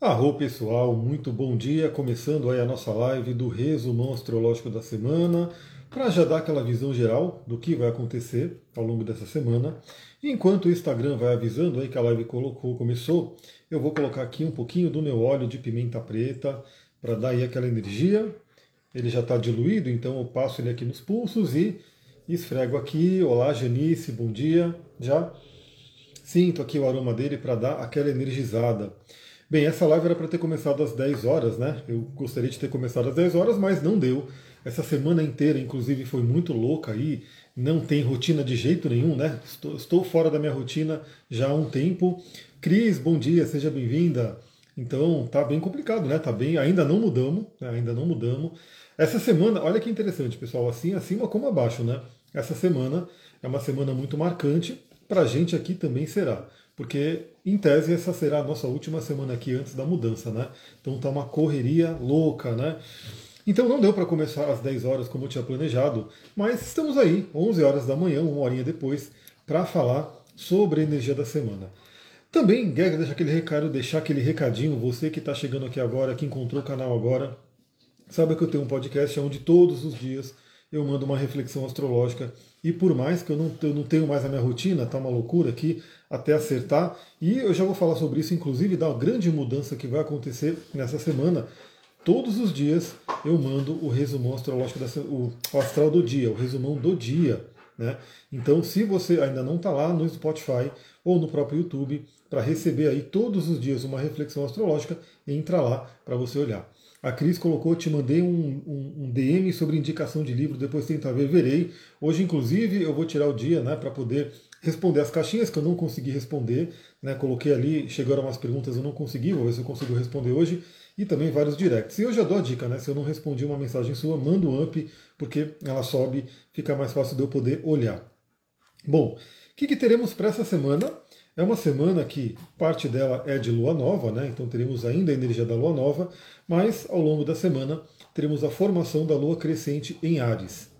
Arro pessoal, muito bom dia. Começando aí a nossa live do resumão astrológico da semana, para já dar aquela visão geral do que vai acontecer ao longo dessa semana. enquanto o Instagram vai avisando aí que a live colocou, começou, eu vou colocar aqui um pouquinho do meu óleo de pimenta preta para dar aí aquela energia. Ele já está diluído, então eu passo ele aqui nos pulsos e esfrego aqui. Olá, Janice, bom dia. Já sinto aqui o aroma dele para dar aquela energizada. Bem, essa live era para ter começado às 10 horas, né? Eu gostaria de ter começado às 10 horas, mas não deu. Essa semana inteira, inclusive, foi muito louca aí. Não tem rotina de jeito nenhum, né? Estou, estou fora da minha rotina já há um tempo. Cris, bom dia, seja bem-vinda. Então, tá bem complicado, né? Tá bem, ainda não mudamos, né? ainda não mudamos. Essa semana, olha que interessante, pessoal, assim acima como abaixo, né? Essa semana é uma semana muito marcante, para a gente aqui também será porque em tese essa será a nossa última semana aqui antes da mudança, né? Então tá uma correria louca, né? Então não deu para começar às 10 horas como eu tinha planejado, mas estamos aí, 11 horas da manhã, uma horinha depois, para falar sobre a energia da semana. Também quero deixar aquele recado, deixar aquele recadinho, você que está chegando aqui agora, que encontrou o canal agora, sabe que eu tenho um podcast onde todos os dias eu mando uma reflexão astrológica e por mais que eu não, eu não tenho mais a minha rotina, tá uma loucura aqui, até acertar. E eu já vou falar sobre isso, inclusive, da grande mudança que vai acontecer nessa semana. Todos os dias eu mando o resumão astrológico, dessa, o, o astral do dia, o resumão do dia. Né? Então, se você ainda não está lá no Spotify ou no próprio YouTube, para receber aí todos os dias uma reflexão astrológica, entra lá para você olhar. A Cris colocou, te mandei um, um, um, DM sobre indicação de livro, depois tenta ver, verei. Hoje, inclusive, eu vou tirar o dia né, para poder responder as caixinhas que eu não consegui responder. Né, coloquei ali, chegaram umas perguntas, eu não consegui, vou ver se eu consigo responder hoje. E também vários directs. E eu já dou a dica, né? Se eu não respondi uma mensagem sua, manda um up, porque ela sobe, fica mais fácil de eu poder olhar. Bom, o que, que teremos para essa semana? É uma semana que parte dela é de lua nova, né? então teremos ainda a energia da lua nova, mas ao longo da semana teremos a formação da lua crescente em Ares.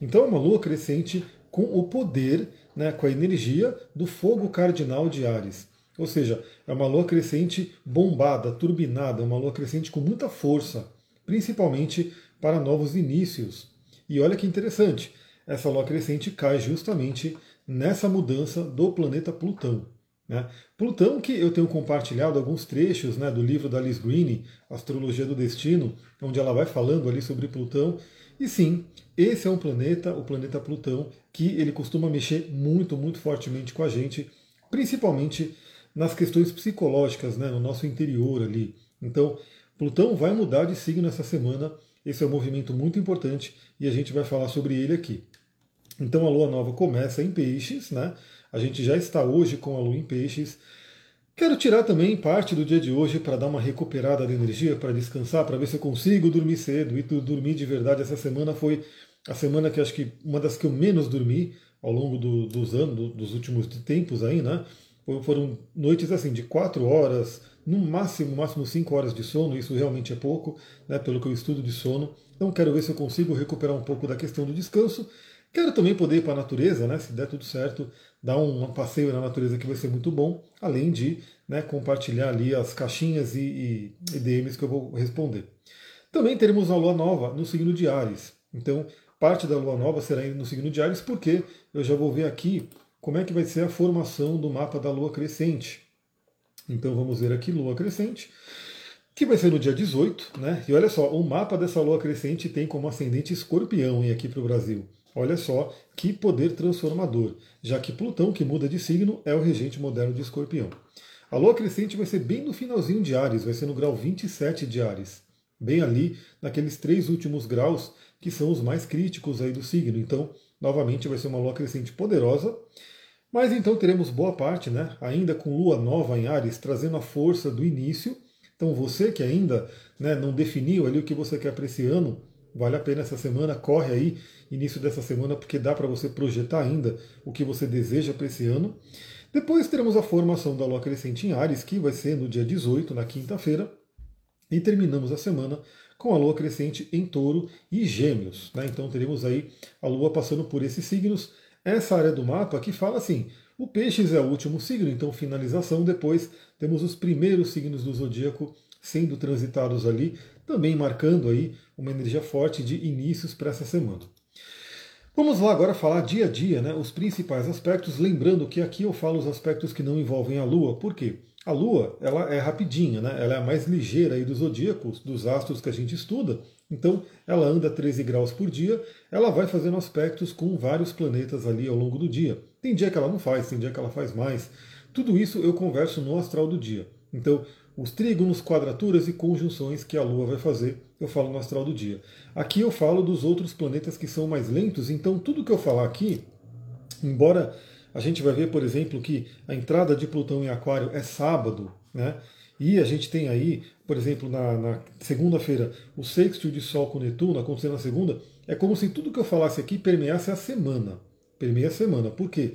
Então é uma lua crescente com o poder, né, com a energia do fogo cardinal de Ares. Ou seja, é uma lua crescente bombada, turbinada, uma lua crescente com muita força, principalmente para novos inícios. E olha que interessante, essa lua crescente cai justamente nessa mudança do planeta Plutão. Né? Plutão, que eu tenho compartilhado alguns trechos né, do livro da Alice Green, Astrologia do Destino, onde ela vai falando ali sobre Plutão. E sim, esse é um planeta, o planeta Plutão, que ele costuma mexer muito, muito fortemente com a gente, principalmente nas questões psicológicas, né, no nosso interior ali. Então, Plutão vai mudar de signo essa semana. Esse é um movimento muito importante e a gente vai falar sobre ele aqui. Então a lua nova começa em peixes, né? A gente já está hoje com a lua em peixes. Quero tirar também parte do dia de hoje para dar uma recuperada de energia, para descansar, para ver se eu consigo dormir cedo. E dormir de verdade essa semana foi a semana que acho que uma das que eu menos dormi ao longo do, dos anos, dos últimos tempos aí, né? Foram noites assim de quatro horas, no máximo, máximo cinco horas de sono. Isso realmente é pouco, né? Pelo que eu estudo de sono. Então quero ver se eu consigo recuperar um pouco da questão do descanso. Quero também poder ir para a natureza, né? Se der tudo certo, dar um passeio na natureza que vai ser muito bom, além de né, compartilhar ali as caixinhas e, e, DMs que eu vou responder. Também teremos a lua nova no signo de Ares. Então, parte da lua nova será no signo de Ares, porque eu já vou ver aqui como é que vai ser a formação do mapa da lua crescente. Então, vamos ver aqui lua crescente que vai ser no dia 18, né? E olha só, o mapa dessa lua crescente tem como ascendente escorpião hein, aqui para o Brasil. Olha só que poder transformador, já que Plutão, que muda de signo, é o regente moderno de Escorpião. A lua crescente vai ser bem no finalzinho de Ares, vai ser no grau 27 de Ares, bem ali naqueles três últimos graus que são os mais críticos aí do signo. Então, novamente, vai ser uma lua crescente poderosa. Mas então teremos boa parte, né? Ainda com lua nova em Ares, trazendo a força do início. Então, você que ainda né, não definiu ali o que você quer para esse ano, vale a pena essa semana, corre aí, início dessa semana, porque dá para você projetar ainda o que você deseja para esse ano. Depois teremos a formação da Lua crescente em Ares, que vai ser no dia 18, na quinta-feira. E terminamos a semana com a Lua crescente em Touro e Gêmeos. Né? Então teremos aí a Lua passando por esses signos. Essa área do mapa que fala assim, O Peixes é o último signo, então finalização. Depois temos os primeiros signos do zodíaco sendo transitados ali, também marcando aí uma energia forte de inícios para essa semana. Vamos lá agora falar dia a dia, né, os principais aspectos, lembrando que aqui eu falo os aspectos que não envolvem a Lua, por quê? A Lua ela é rapidinha, né? ela é a mais ligeira aí dos zodíacos, dos astros que a gente estuda, então ela anda 13 graus por dia, ela vai fazendo aspectos com vários planetas ali ao longo do dia. Tem dia que ela não faz, tem dia que ela faz mais. Tudo isso eu converso no astral do dia. Então, os trígonos, quadraturas e conjunções que a Lua vai fazer, eu falo no astral do dia. Aqui eu falo dos outros planetas que são mais lentos, então tudo que eu falar aqui, embora a gente vai ver, por exemplo, que a entrada de Plutão em Aquário é sábado, né? E a gente tem aí, por exemplo, na, na segunda-feira, o sextil de Sol com Netuno acontecendo na segunda. É como se tudo que eu falasse aqui permeasse a semana. Permeia a semana. Por quê?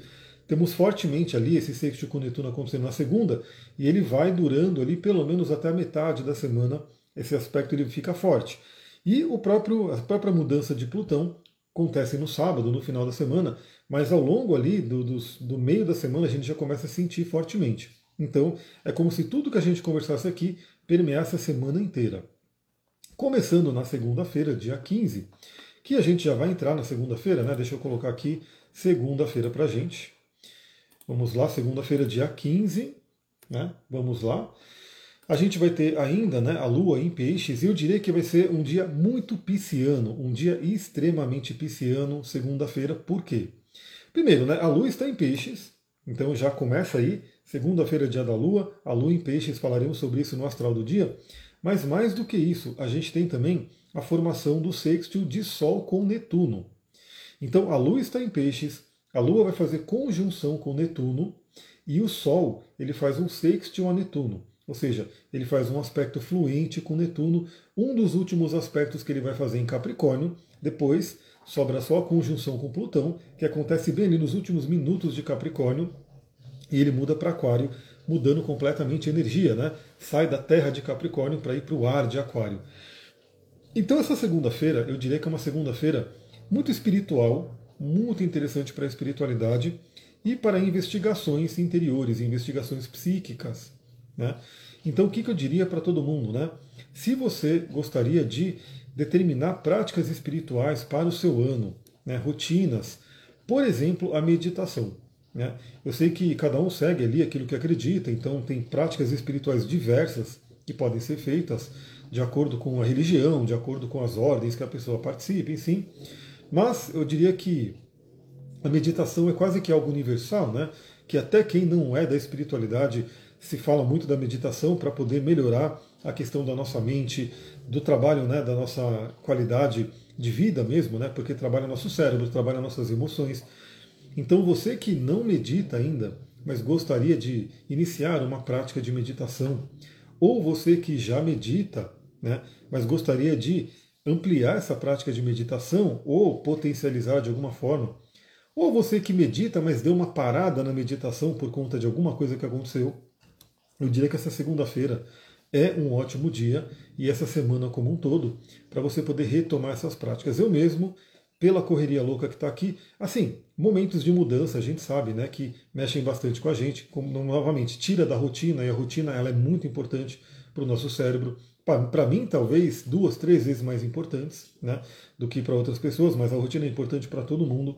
Temos fortemente ali esse sextil com Netuno acontecendo na segunda e ele vai durando ali pelo menos até a metade da semana. Esse aspecto ele fica forte. E o próprio, a própria mudança de Plutão acontece no sábado, no final da semana, mas ao longo ali do, do, do meio da semana a gente já começa a sentir fortemente. Então é como se tudo que a gente conversasse aqui permeasse a semana inteira. Começando na segunda-feira, dia 15, que a gente já vai entrar na segunda-feira, né? Deixa eu colocar aqui segunda-feira para gente. Vamos lá, segunda-feira, dia 15, né? Vamos lá. A gente vai ter ainda né, a Lua em peixes, e eu diria que vai ser um dia muito pisciano, um dia extremamente pisciano, segunda-feira. Por quê? Primeiro, né, a Lua está em peixes, então já começa aí, segunda-feira, dia da Lua, a Lua em peixes, falaremos sobre isso no astral do dia. Mas mais do que isso, a gente tem também a formação do sextil de Sol com Netuno. Então a Lua está em peixes, a Lua vai fazer conjunção com Netuno, e o Sol ele faz um sextil a Netuno. Ou seja, ele faz um aspecto fluente com Netuno, um dos últimos aspectos que ele vai fazer em Capricórnio. Depois sobra só a conjunção com Plutão, que acontece bem ali nos últimos minutos de Capricórnio, e ele muda para Aquário, mudando completamente a energia, né? Sai da terra de Capricórnio para ir para o ar de Aquário. Então essa segunda-feira, eu diria que é uma segunda-feira muito espiritual, muito interessante para a espiritualidade e para investigações interiores, investigações psíquicas. Né? Então, o que, eu diria para todo mundo? Né? Se você gostaria de determinar práticas espirituais para o seu ano, né? rotinas, por exemplo, a meditação. Né? Eu sei que cada um segue ali aquilo que acredita, então tem práticas espirituais diversas que podem ser feitas de acordo com a religião, de acordo com as ordens que a pessoa participe, sim. Mas eu diria que a meditação é quase que algo universal, né? que até quem não é da espiritualidade se fala muito da meditação para poder melhorar a questão da nossa mente, do trabalho, né, da nossa qualidade de vida mesmo, né, porque trabalha nosso cérebro, trabalha nossas emoções. Então você que não medita ainda, mas gostaria de iniciar uma prática de meditação, ou você que já medita, né, mas gostaria de ampliar essa prática de meditação ou potencializar de alguma forma, ou você que medita, mas deu uma parada na meditação por conta de alguma coisa que aconteceu, eu diria que essa segunda-feira é um ótimo dia e essa semana como um todo para você poder retomar essas práticas. Eu mesmo, pela correria louca que está aqui, assim, momentos de mudança a gente sabe, né, que mexem bastante com a gente, como novamente tira da rotina e a rotina ela é muito importante para o nosso cérebro. Para mim, talvez duas, três vezes mais importantes, né, do que para outras pessoas, mas a rotina é importante para todo mundo.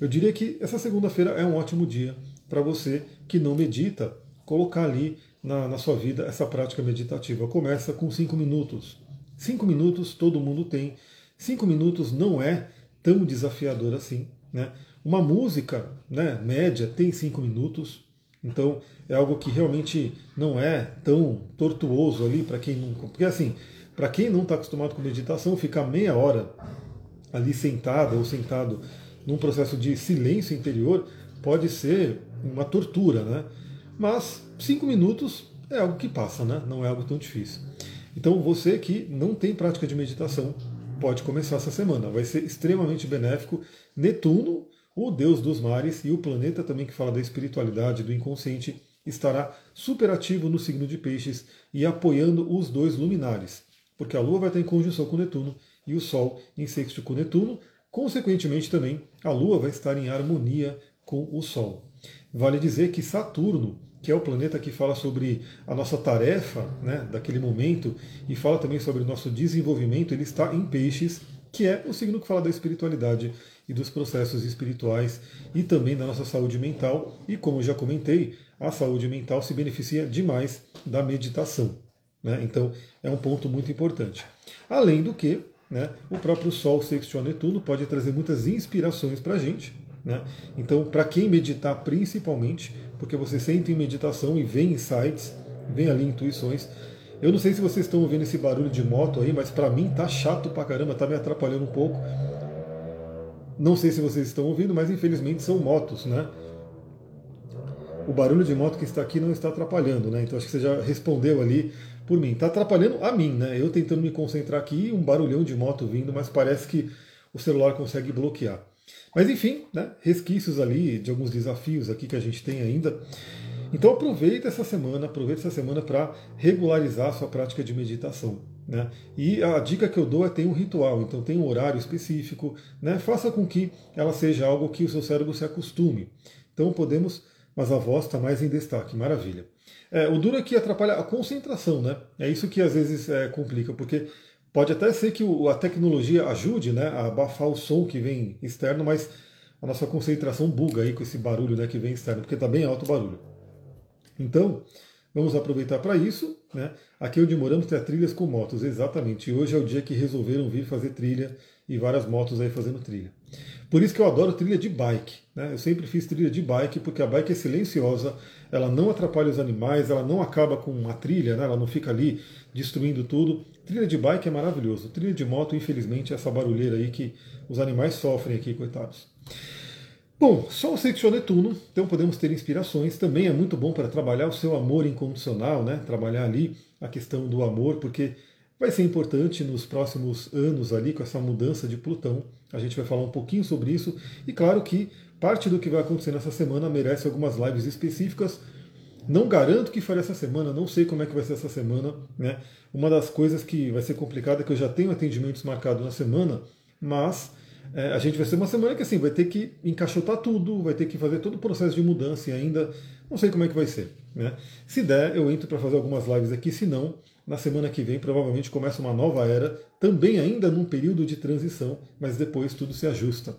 Eu diria que essa segunda-feira é um ótimo dia para você que não medita colocar ali na, na sua vida essa prática meditativa. Começa com cinco minutos. Cinco minutos todo mundo tem. Cinco minutos não é tão desafiador assim. Né? Uma música né, média tem cinco minutos. Então é algo que realmente não é tão tortuoso ali para quem não. Porque assim, para quem não está acostumado com meditação, ficar meia hora ali sentada ou sentado num processo de silêncio interior pode ser uma tortura, né? Mas cinco minutos é algo que passa, né? não é algo tão difícil. Então você que não tem prática de meditação, pode começar essa semana. Vai ser extremamente benéfico. Netuno, o deus dos mares, e o planeta também que fala da espiritualidade, do inconsciente, estará super ativo no signo de peixes e apoiando os dois luminares. Porque a Lua vai estar em conjunção com Netuno e o Sol em sexto com Netuno. Consequentemente, também, a Lua vai estar em harmonia com o Sol. Vale dizer que Saturno, que é o planeta que fala sobre a nossa tarefa né, daquele momento e fala também sobre o nosso desenvolvimento, ele está em Peixes, que é o signo que fala da espiritualidade e dos processos espirituais e também da nossa saúde mental. E como eu já comentei, a saúde mental se beneficia demais da meditação. Né? Então é um ponto muito importante. Além do que, né, o próprio Sol sextil a Netuno pode trazer muitas inspirações para a gente. Né? Então, para quem meditar principalmente, porque você sente em meditação e vem insights, vem ali intuições. Eu não sei se vocês estão ouvindo esse barulho de moto aí, mas para mim tá chato pra caramba, tá me atrapalhando um pouco. Não sei se vocês estão ouvindo, mas infelizmente são motos, né? O barulho de moto que está aqui não está atrapalhando, né? Então acho que você já respondeu ali por mim. Está atrapalhando a mim, né? Eu tentando me concentrar aqui, um barulhão de moto vindo, mas parece que o celular consegue bloquear. Mas enfim, né? resquícios ali de alguns desafios aqui que a gente tem ainda. Então aproveita essa semana, aproveita essa semana para regularizar a sua prática de meditação. Né? E a dica que eu dou é ter um ritual, então tem um horário específico, né? faça com que ela seja algo que o seu cérebro se acostume. Então podemos, mas a voz está mais em destaque, maravilha. É, o duro é que atrapalha a concentração, né? É isso que às vezes é, complica, porque pode até ser que a tecnologia ajude né, a abafar o som que vem externo, mas a nossa concentração buga aí com esse barulho né, que vem externo, porque está bem alto o barulho. Então, vamos aproveitar para isso. Né? Aqui onde moramos tem trilhas com motos, exatamente. E hoje é o dia que resolveram vir fazer trilha e várias motos aí fazendo trilha. Por isso que eu adoro trilha de bike. Né? Eu sempre fiz trilha de bike porque a bike é silenciosa, ela não atrapalha os animais, ela não acaba com a trilha, né? ela não fica ali destruindo tudo. Trilha de bike é maravilhoso. Trilha de moto, infelizmente, é essa barulheira aí que os animais sofrem aqui, coitados. Bom, Sol sextil Netuno, então podemos ter inspirações. Também é muito bom para trabalhar o seu amor incondicional, né? Trabalhar ali a questão do amor, porque vai ser importante nos próximos anos ali com essa mudança de Plutão. A gente vai falar um pouquinho sobre isso. E claro que parte do que vai acontecer nessa semana merece algumas lives específicas. Não garanto que farei essa semana, não sei como é que vai ser essa semana. Né? Uma das coisas que vai ser complicada é que eu já tenho atendimentos marcados na semana, mas é, a gente vai ser uma semana que assim, vai ter que encaixotar tudo, vai ter que fazer todo o processo de mudança e ainda não sei como é que vai ser. Né? Se der, eu entro para fazer algumas lives aqui, se não, na semana que vem provavelmente começa uma nova era, também ainda num período de transição, mas depois tudo se ajusta.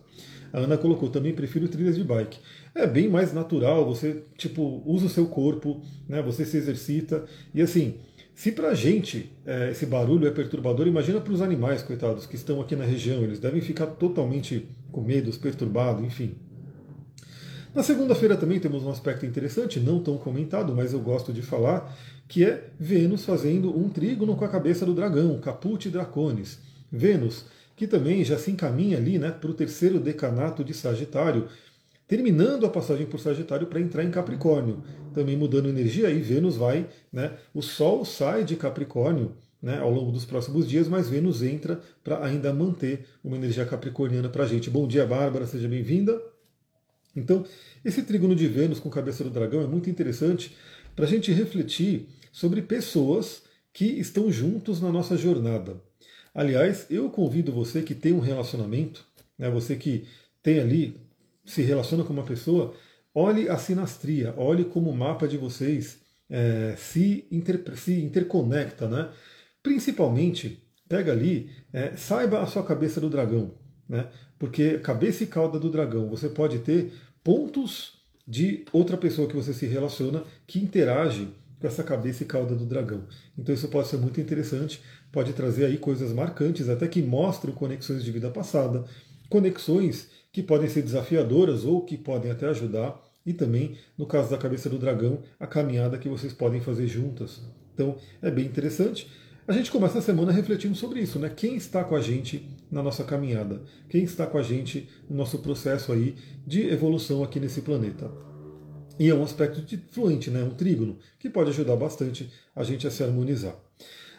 A Ana colocou, também prefiro trilhas de bike. É bem mais natural, você tipo usa o seu corpo, né, você se exercita, e assim, se para a gente é, esse barulho é perturbador, imagina para os animais, coitados, que estão aqui na região. Eles devem ficar totalmente com medo, perturbados, enfim. Na segunda-feira também temos um aspecto interessante, não tão comentado, mas eu gosto de falar, que é Vênus fazendo um trígono com a cabeça do dragão, Caput Draconis. Vênus, que também já se encaminha ali né, para o terceiro decanato de Sagitário, terminando a passagem por Sagitário para entrar em Capricórnio, também mudando energia, aí Vênus vai, né, o Sol sai de Capricórnio né, ao longo dos próximos dias, mas Vênus entra para ainda manter uma energia capricorniana para a gente. Bom dia, Bárbara, seja bem-vinda. Então, esse trígono de Vênus com cabeça do dragão é muito interessante para a gente refletir sobre pessoas que estão juntos na nossa jornada. Aliás, eu convido você que tem um relacionamento, né, você que tem ali se relaciona com uma pessoa, olhe a sinastria, olhe como o mapa de vocês é, se, inter, se interconecta, né? Principalmente, pega ali, é, saiba a sua cabeça do dragão, né? Porque cabeça e cauda do dragão, você pode ter pontos de outra pessoa que você se relaciona que interage com essa cabeça e cauda do dragão. Então isso pode ser muito interessante, pode trazer aí coisas marcantes, até que mostram conexões de vida passada, conexões que podem ser desafiadoras ou que podem até ajudar, e também, no caso da cabeça do dragão, a caminhada que vocês podem fazer juntas. Então, é bem interessante. A gente começa a semana refletindo sobre isso, né? Quem está com a gente na nossa caminhada? Quem está com a gente no nosso processo aí de evolução aqui nesse planeta? E é um aspecto de fluente, né? um trígono, que pode ajudar bastante a gente a se harmonizar.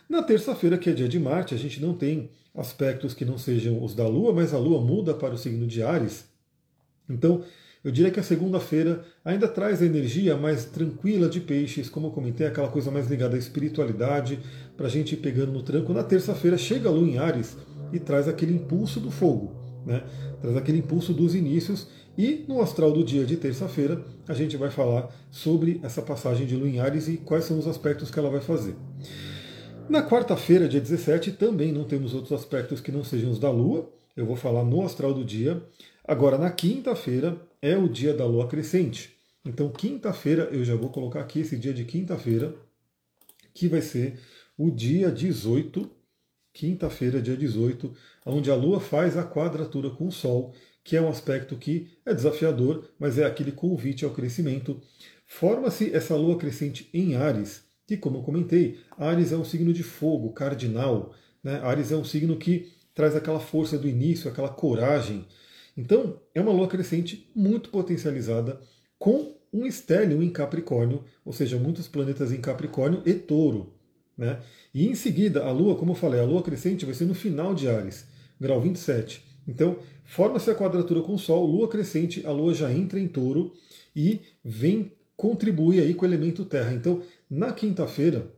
Na terça-feira, que é dia de Marte, a gente não tem aspectos que não sejam os da Lua, mas a Lua muda para o signo de Ares. Então, eu diria que a segunda-feira ainda traz a energia mais tranquila de peixes, como eu comentei, aquela coisa mais ligada à espiritualidade, para a gente ir pegando no tranco. Na terça-feira chega a Lua em Ares e traz aquele impulso do fogo. né? traz aquele impulso dos inícios. E no astral do dia de terça-feira, a gente vai falar sobre essa passagem de Lua em Ares e quais são os aspectos que ela vai fazer. Na quarta-feira, dia 17, também não temos outros aspectos que não sejam os da Lua. Eu vou falar no astral do dia. Agora, na quinta-feira, é o dia da Lua crescente. Então, quinta-feira, eu já vou colocar aqui esse dia de quinta-feira, que vai ser o dia 18, quinta-feira, dia 18, onde a Lua faz a quadratura com o Sol, que é um aspecto que é desafiador, mas é aquele convite ao crescimento. Forma-se essa Lua crescente em Ares, que, como eu comentei, Ares é um signo de fogo, cardinal. Né? Ares é um signo que traz aquela força do início, aquela coragem. Então, é uma Lua crescente muito potencializada, com um estélio em Capricórnio, ou seja, muitos planetas em Capricórnio e Touro. Né? E em seguida, a Lua, como eu falei, a Lua crescente vai ser no final de Ares, grau 27. Então, forma-se a quadratura com o Sol, Lua crescente, a Lua já entra em touro e vem contribuir aí com o elemento terra. Então, na quinta-feira,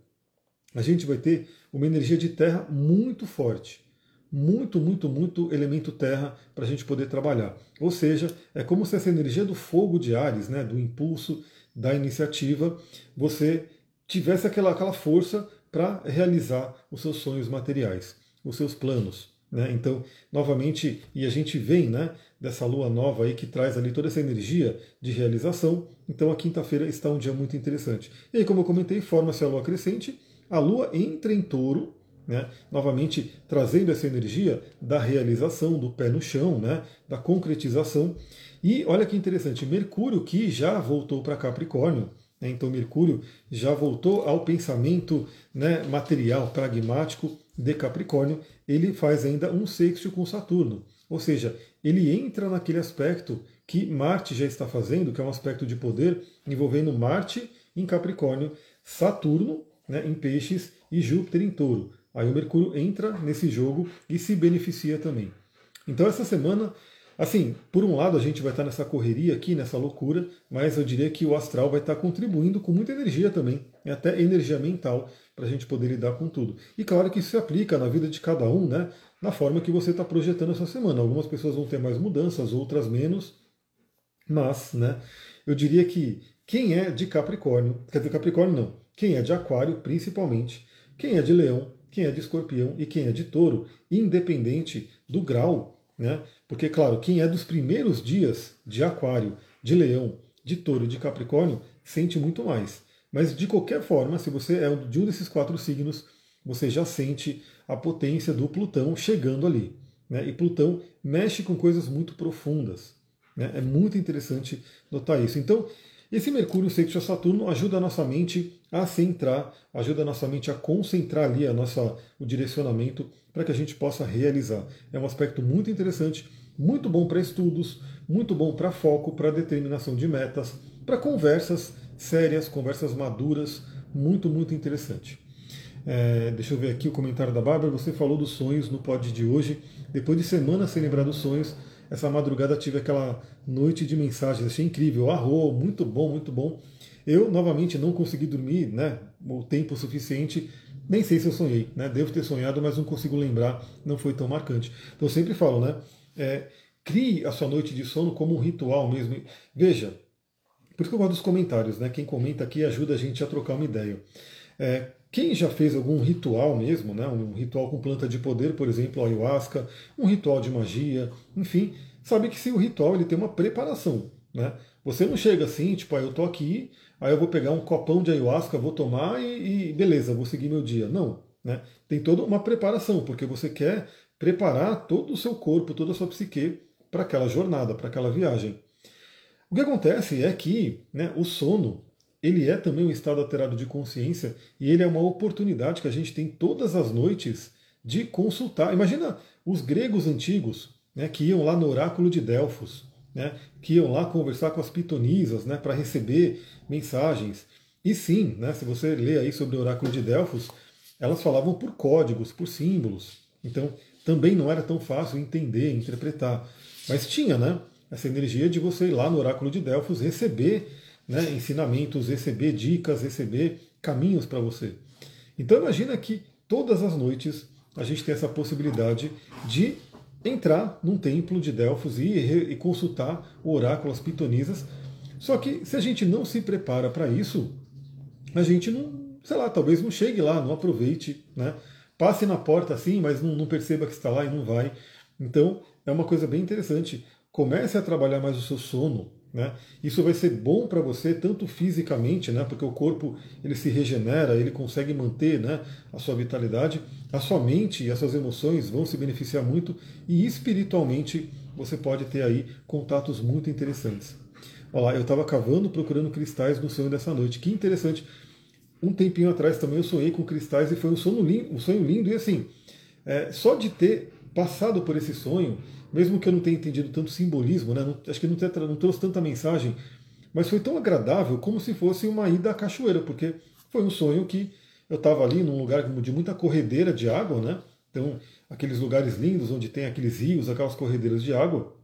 a gente vai ter uma energia de terra muito forte. Muito, muito, muito elemento terra para a gente poder trabalhar. Ou seja, é como se essa energia do fogo de Ares, né, do impulso, da iniciativa, você tivesse aquela, aquela força para realizar os seus sonhos materiais, os seus planos. Né? Então, novamente, e a gente vem né, dessa lua nova aí que traz ali toda essa energia de realização. Então, a quinta-feira está um dia muito interessante. E aí, como eu comentei, forma-se a lua crescente, a lua entra em touro, né, novamente trazendo essa energia da realização, do pé no chão, né, da concretização. E olha que interessante, Mercúrio que já voltou para Capricórnio, então Mercúrio já voltou ao pensamento né, material, pragmático de Capricórnio, ele faz ainda um sexto com Saturno. Ou seja, ele entra naquele aspecto que Marte já está fazendo, que é um aspecto de poder envolvendo Marte em Capricórnio, Saturno né, em Peixes e Júpiter em Touro. Aí o Mercúrio entra nesse jogo e se beneficia também. Então essa semana, assim, por um lado a gente vai estar nessa correria aqui, nessa loucura, mas eu diria que o astral vai estar contribuindo com muita energia também, e até energia mental, para a gente poder lidar com tudo. E claro que isso se aplica na vida de cada um, né? Na forma que você está projetando essa semana. Algumas pessoas vão ter mais mudanças, outras menos. Mas, né? Eu diria que quem é de Capricórnio, quer dizer, Capricórnio não, quem é de Aquário, principalmente, quem é de Leão, quem é de Escorpião e quem é de Touro, independente do grau, né? Porque, claro, quem é dos primeiros dias de Aquário, de Leão, de Touro de Capricórnio, sente muito mais. Mas de qualquer forma, se você é de um desses quatro signos, você já sente a potência do Plutão chegando ali. Né? E Plutão mexe com coisas muito profundas. Né? É muito interessante notar isso. Então, esse Mercúrio sexto a Saturno ajuda a nossa mente a centrar, ajuda a nossa mente a concentrar ali a nossa, o direcionamento para que a gente possa realizar. É um aspecto muito interessante, muito bom para estudos, muito bom para foco, para determinação de metas, para conversas sérias, conversas maduras, muito, muito interessante. É, deixa eu ver aqui o comentário da Bárbara. Você falou dos sonhos no pod de hoje. Depois de semanas sem lembrar dos sonhos, essa madrugada tive aquela noite de mensagens. Achei incrível. Arro, muito bom, muito bom. Eu, novamente, não consegui dormir né, o tempo suficiente. Nem sei se eu sonhei, né? Devo ter sonhado, mas não consigo lembrar. Não foi tão marcante. Então, eu sempre falo, né? É, crie a sua noite de sono como um ritual mesmo. Veja, por isso que eu gosto dos comentários, né? Quem comenta aqui ajuda a gente a trocar uma ideia. É, quem já fez algum ritual mesmo, né? um ritual com planta de poder, por exemplo, ayahuasca, um ritual de magia, enfim, sabe que se o ritual ele tem uma preparação. Né? Você não chega assim, tipo, ah, eu tô aqui, aí eu vou pegar um copão de ayahuasca, vou tomar e, e beleza, vou seguir meu dia. Não. Né? Tem toda uma preparação, porque você quer preparar todo o seu corpo, toda a sua psique para aquela jornada, para aquela viagem. O que acontece é que né, o sono ele é também um estado alterado de consciência e ele é uma oportunidade que a gente tem todas as noites de consultar. Imagina os gregos antigos né, que iam lá no oráculo de Delfos, né, que iam lá conversar com as pitonisas né, para receber mensagens. E sim, né, se você lê aí sobre o oráculo de Delfos, elas falavam por códigos, por símbolos. Então também não era tão fácil entender, interpretar. Mas tinha, né? essa energia de você ir lá no oráculo de Delfos receber né, ensinamentos, receber dicas, receber caminhos para você. Então imagina que todas as noites a gente tem essa possibilidade de entrar num templo de Delfos e, e consultar o oráculo, as pitonisas. Só que se a gente não se prepara para isso, a gente não, sei lá, talvez não chegue lá, não aproveite, né? Passe na porta assim, mas não, não perceba que está lá e não vai. Então, é uma coisa bem interessante. Comece a trabalhar mais o seu sono, né? Isso vai ser bom para você tanto fisicamente, né? porque o corpo ele se regenera, ele consegue manter né? a sua vitalidade, a sua mente e as suas emoções vão se beneficiar muito e espiritualmente você pode ter aí contatos muito interessantes. Olha lá, eu estava cavando procurando cristais no sonho dessa noite. Que interessante. Um tempinho atrás também eu sonhei com cristais e foi um sonho lindo, um sonho lindo e assim, é, só de ter passado por esse sonho, mesmo que eu não tenha entendido tanto simbolismo, né, não, acho que não, não trouxe tanta mensagem, mas foi tão agradável como se fosse uma ida à cachoeira, porque foi um sonho que eu estava ali num lugar de muita corredeira de água, né? Então, aqueles lugares lindos onde tem aqueles rios, aquelas corredeiras de água.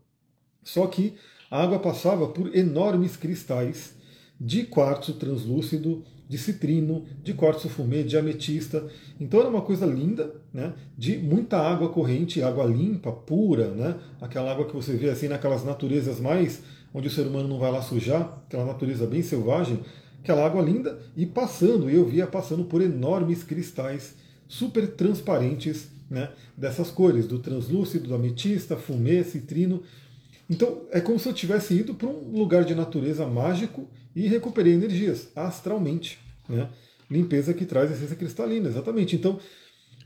Só que a água passava por enormes cristais de quartzo translúcido, de citrino, de quartzo fumê, de ametista. Então era uma coisa linda, né? De muita água corrente, água limpa, pura, né? Aquela água que você vê assim naquelas naturezas mais onde o ser humano não vai lá sujar, aquela natureza bem selvagem, aquela água linda e passando, eu via passando por enormes cristais super transparentes, né? Dessas cores, do translúcido, do ametista, fumê, citrino. Então é como se eu tivesse ido para um lugar de natureza mágico e recuperei energias astralmente. Né? Limpeza que traz essência cristalina, exatamente. Então,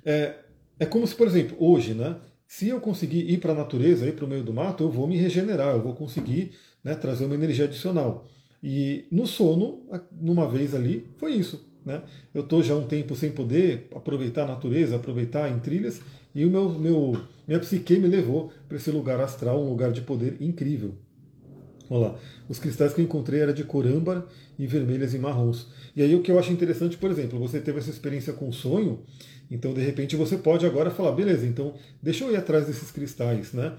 é, é como se, por exemplo, hoje, né, se eu conseguir ir para a natureza, ir para o meio do mato, eu vou me regenerar, eu vou conseguir né, trazer uma energia adicional. E no sono, numa vez ali, foi isso. Né? Eu estou já um tempo sem poder aproveitar a natureza, aproveitar em trilhas, e o meu, meu minha psique me levou para esse lugar astral, um lugar de poder incrível. Olha lá, os cristais que eu encontrei eram de cor âmbar e vermelhas e marrons. E aí o que eu acho interessante, por exemplo, você teve essa experiência com sonho, então de repente você pode agora falar, beleza, então deixa eu ir atrás desses cristais, né?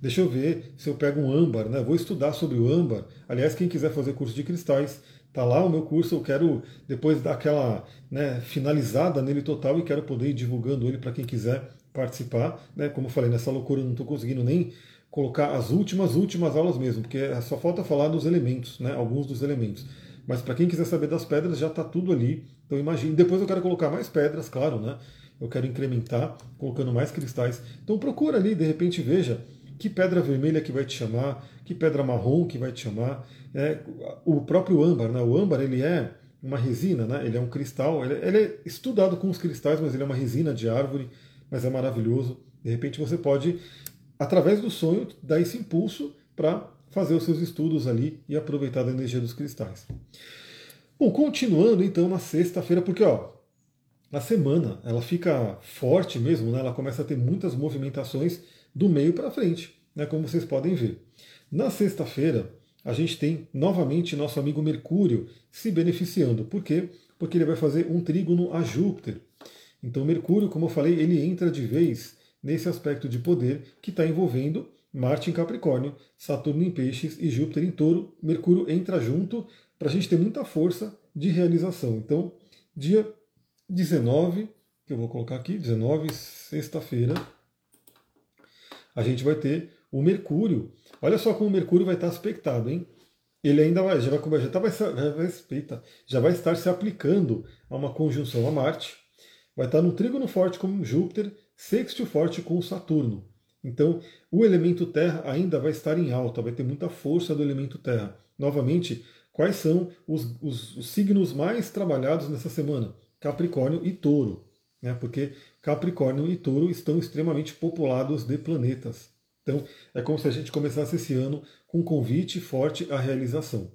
Deixa eu ver se eu pego um âmbar, né? Vou estudar sobre o âmbar. Aliás, quem quiser fazer curso de cristais, tá lá o meu curso, eu quero depois dar aquela né, finalizada nele total e quero poder ir divulgando ele para quem quiser participar. Né? Como eu falei, nessa loucura eu não estou conseguindo nem colocar as últimas, últimas aulas mesmo, porque só falta falar dos elementos, né? alguns dos elementos. Mas para quem quiser saber das pedras, já está tudo ali. Então imagine. Depois eu quero colocar mais pedras, claro, né? Eu quero incrementar, colocando mais cristais. Então procura ali, de repente veja que pedra vermelha que vai te chamar, que pedra marrom que vai te chamar. É, o próprio âmbar, né? O âmbar ele é uma resina, né? Ele é um cristal. Ele, ele é estudado com os cristais, mas ele é uma resina de árvore, mas é maravilhoso. De repente você pode através do sonho, dá esse impulso para fazer os seus estudos ali e aproveitar da energia dos cristais. Bom, continuando então na sexta-feira, porque ó, a semana ela fica forte mesmo, né? ela começa a ter muitas movimentações do meio para frente, né? como vocês podem ver. Na sexta-feira, a gente tem novamente nosso amigo Mercúrio se beneficiando. Por quê? Porque ele vai fazer um trígono a Júpiter. Então, Mercúrio, como eu falei, ele entra de vez nesse aspecto de poder que está envolvendo Marte em Capricórnio, Saturno em Peixes e Júpiter em Touro. Mercúrio entra junto para a gente ter muita força de realização. Então, dia 19, que eu vou colocar aqui, 19, sexta-feira, a gente vai ter o Mercúrio. Olha só como o Mercúrio vai estar aspectado, hein? Ele ainda vai, já vai, já, tá, já, vai, já vai estar se aplicando a uma conjunção a Marte. Vai estar no trígono forte com Júpiter sextil forte com Saturno. Então, o elemento terra ainda vai estar em alta, vai ter muita força do elemento terra. Novamente, quais são os, os, os signos mais trabalhados nessa semana? Capricórnio e Touro. Né? Porque Capricórnio e Touro estão extremamente populados de planetas. Então, é como se a gente começasse esse ano com um convite forte à realização.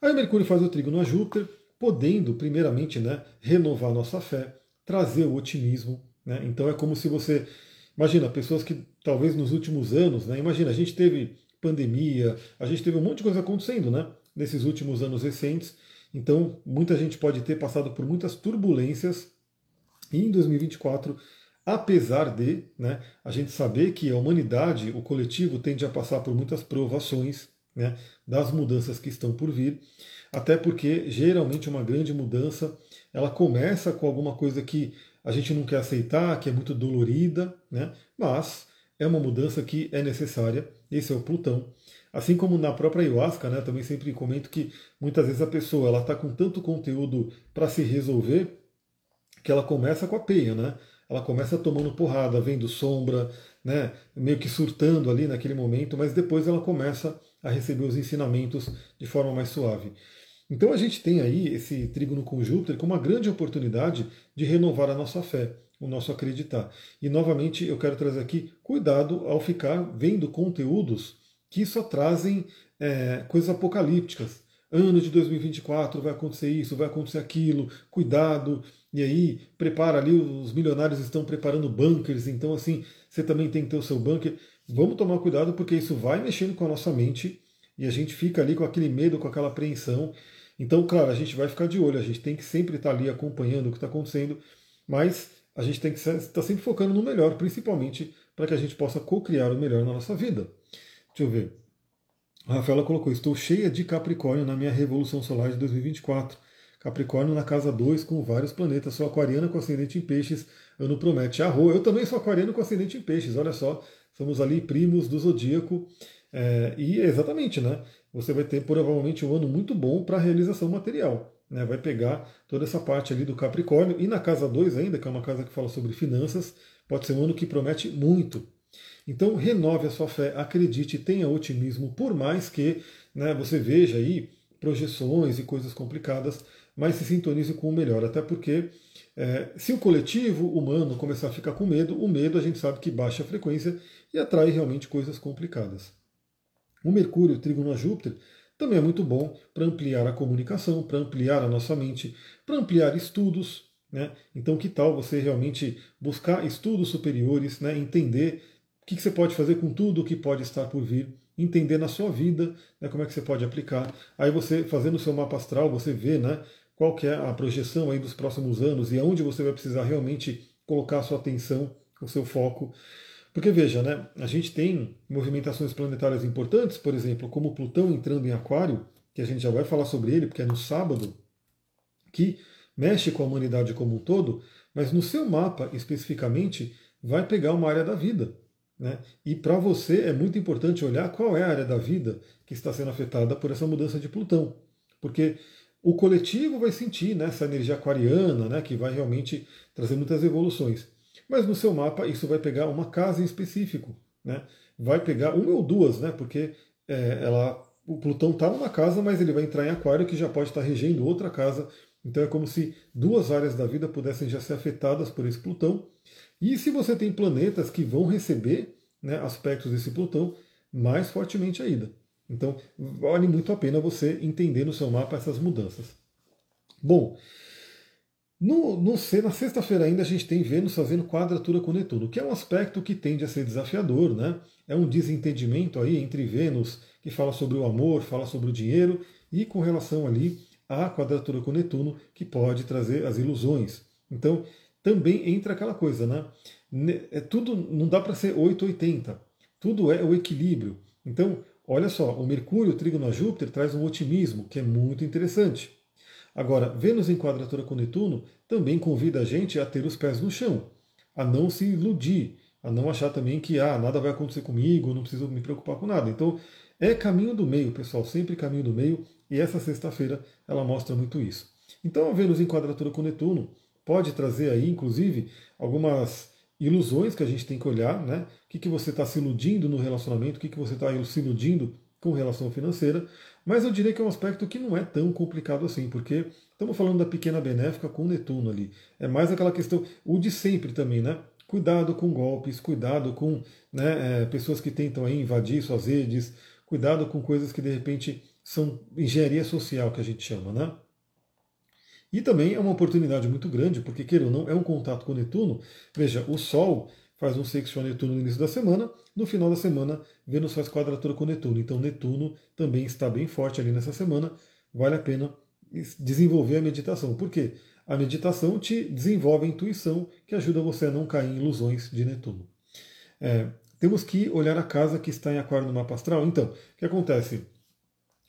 Aí Mercúrio faz o trígono a Júpiter, podendo, primeiramente, né, renovar nossa fé, trazer o otimismo, né? Então é como se você. Imagina, pessoas que talvez nos últimos anos, né? imagina, a gente teve pandemia, a gente teve um monte de coisa acontecendo né? nesses últimos anos recentes. Então, muita gente pode ter passado por muitas turbulências. E em 2024, apesar de né, a gente saber que a humanidade, o coletivo, tende a passar por muitas provações né, das mudanças que estão por vir, até porque geralmente uma grande mudança ela começa com alguma coisa que a gente não quer aceitar, que é muito dolorida, né? mas é uma mudança que é necessária. Esse é o Plutão. Assim como na própria ayahuasca, né, também sempre comento que muitas vezes a pessoa ela está com tanto conteúdo para se resolver que ela começa com a peia, né? Ela começa tomando porrada, vendo sombra, né, meio que surtando ali naquele momento, mas depois ela começa a receber os ensinamentos de forma mais suave. Então a gente tem aí esse trígono com Júpiter como uma grande oportunidade de renovar a nossa fé, o nosso acreditar. E novamente eu quero trazer aqui cuidado ao ficar vendo conteúdos que só trazem é, coisas apocalípticas. Ano de 2024 vai acontecer isso, vai acontecer aquilo, cuidado. E aí, prepara ali, os milionários estão preparando bunkers, então assim, você também tem que ter o seu bunker. Vamos tomar cuidado porque isso vai mexendo com a nossa mente e a gente fica ali com aquele medo, com aquela apreensão. Então, claro, a gente vai ficar de olho, a gente tem que sempre estar ali acompanhando o que está acontecendo, mas a gente tem que estar sempre focando no melhor, principalmente para que a gente possa co-criar o melhor na nossa vida. Deixa eu ver. A Rafaela colocou: Estou cheia de Capricórnio na minha revolução solar de 2024. Capricórnio na casa 2 com vários planetas. Sou aquariana com ascendente em peixes. Ano promete arro. Eu também sou aquariano com ascendente em peixes. Olha só, somos ali primos do zodíaco. É, e exatamente, né? Você vai ter provavelmente um ano muito bom para a realização material. Né? Vai pegar toda essa parte ali do Capricórnio. E na casa 2 ainda, que é uma casa que fala sobre finanças, pode ser um ano que promete muito. Então renove a sua fé, acredite, tenha otimismo, por mais que né, você veja aí projeções e coisas complicadas, mas se sintonize com o melhor, até porque é, se o coletivo humano começar a ficar com medo, o medo a gente sabe que baixa a frequência e atrai realmente coisas complicadas. O Mercúrio, Trígono a Júpiter, também é muito bom para ampliar a comunicação, para ampliar a nossa mente, para ampliar estudos. Né? Então, que tal você realmente buscar estudos superiores, né? entender o que, você pode fazer com tudo o que pode estar por vir, entender na sua vida né, como é que você pode aplicar. Aí você, fazendo o seu mapa astral, você vê né, qual que é a projeção aí dos próximos anos e aonde você vai precisar realmente colocar a sua atenção, o seu foco. Porque veja, né, a gente tem movimentações planetárias importantes, por exemplo, como Plutão entrando em Aquário, que a gente já vai falar sobre ele, porque é no sábado, que mexe com a humanidade como um todo, mas no seu mapa especificamente vai pegar uma área da vida. Né? E para você é muito importante olhar qual é a área da vida que está sendo afetada por essa mudança de Plutão. Porque o coletivo vai sentir né, essa energia aquariana, né, que vai realmente trazer muitas evoluções. Mas no seu mapa isso vai pegar uma casa em específico. Né? Vai pegar uma ou duas, né, porque é, ela, o Plutão está numa casa, mas ele vai entrar em Aquário, que já pode estar regendo outra casa. Então é como se duas áreas da vida pudessem já ser afetadas por esse Plutão. E se você tem planetas que vão receber né, aspectos desse Plutão mais fortemente ainda. Então, vale muito a pena você entender no seu mapa essas mudanças. Bom, no, no, na sexta-feira ainda a gente tem Vênus fazendo quadratura com Netuno, que é um aspecto que tende a ser desafiador, né? É um desentendimento aí entre Vênus, que fala sobre o amor, fala sobre o dinheiro, e com relação ali à quadratura com Netuno, que pode trazer as ilusões. Então, também entra aquela coisa, né? É tudo não dá para ser 880. Tudo é o equilíbrio. Então, olha só, o Mercúrio, o trígono a Júpiter traz um otimismo que é muito interessante. Agora, Vênus em quadratura com Netuno também convida a gente a ter os pés no chão, a não se iludir, a não achar também que ah, nada vai acontecer comigo, não preciso me preocupar com nada. Então, é caminho do meio, pessoal, sempre caminho do meio, e essa sexta-feira ela mostra muito isso. Então, a Vênus em quadratura com Netuno pode trazer aí, inclusive, algumas ilusões que a gente tem que olhar, né? O que, que você está se iludindo no relacionamento, o que, que você está se iludindo com relação financeira, mas eu diria que é um aspecto que não é tão complicado assim, porque estamos falando da pequena benéfica com Netuno ali. É mais aquela questão, o de sempre também, né? Cuidado com golpes, cuidado com né, é, pessoas que tentam aí invadir suas redes, cuidado com coisas que de repente são engenharia social que a gente chama, né? E também é uma oportunidade muito grande, porque, queira ou não, é um contato com Netuno. Veja, o Sol faz um sexto a Netuno no início da semana, no final da semana, Vênus faz quadratura com Netuno. Então, Netuno também está bem forte ali nessa semana. Vale a pena desenvolver a meditação. Por quê? A meditação te desenvolve a intuição que ajuda você a não cair em ilusões de Netuno. É, temos que olhar a casa que está em Aquário no mapa astral. Então, o que acontece?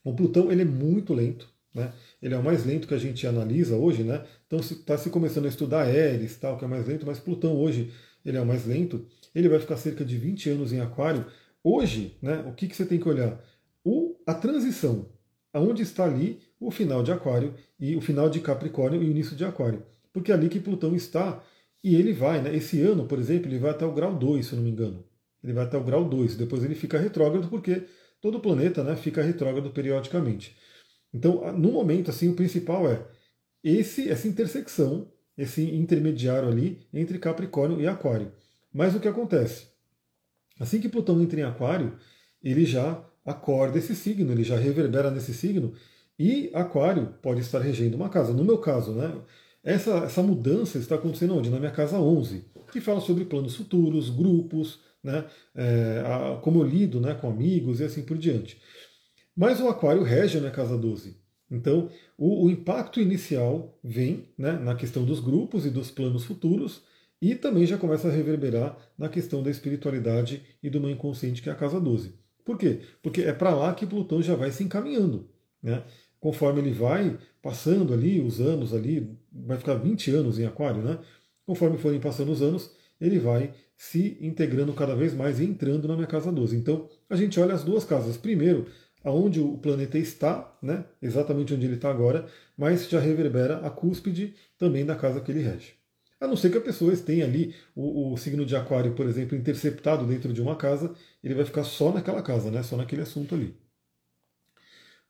O Plutão ele é muito lento, né? Ele é o mais lento que a gente analisa hoje, né? Então está se começando a estudar Ares, tal, que é mais lento, mas Plutão hoje ele é o mais lento. Ele vai ficar cerca de 20 anos em Aquário. Hoje, né? O que, que você tem que olhar? O, a transição, aonde está ali o final de Aquário e o final de Capricórnio e o início de Aquário. Porque é ali que Plutão está e ele vai, né? Esse ano, por exemplo, ele vai até o grau 2, se eu não me engano. Ele vai até o grau 2, depois ele fica retrógrado porque todo planeta né, fica retrógrado periodicamente. Então, no momento, assim, o principal é esse, essa intersecção, esse intermediário ali entre Capricórnio e Aquário. Mas o que acontece? Assim que Plutão entra em Aquário, ele já acorda esse signo, ele já reverbera nesse signo, e Aquário pode estar regendo uma casa. No meu caso, né? Essa, essa mudança está acontecendo onde? Na minha casa 11, que fala sobre planos futuros, grupos, né? É, a, como eu lido né, com amigos e assim por diante. Mas o Aquário rege na casa 12. Então, o, o impacto inicial vem né, na questão dos grupos e dos planos futuros, e também já começa a reverberar na questão da espiritualidade e do meu inconsciente, que é a casa 12. Por quê? Porque é para lá que Plutão já vai se encaminhando. Né? Conforme ele vai passando ali os anos ali, vai ficar 20 anos em Aquário, né? Conforme forem passando os anos, ele vai se integrando cada vez mais e entrando na minha casa 12. Então, a gente olha as duas casas. Primeiro, aonde o planeta está, né, exatamente onde ele está agora, mas já reverbera a cúspide também da casa que ele rege. A não ser que a pessoa tenha ali o, o, signo de aquário, por exemplo, interceptado dentro de uma casa, ele vai ficar só naquela casa, né, só naquele assunto ali.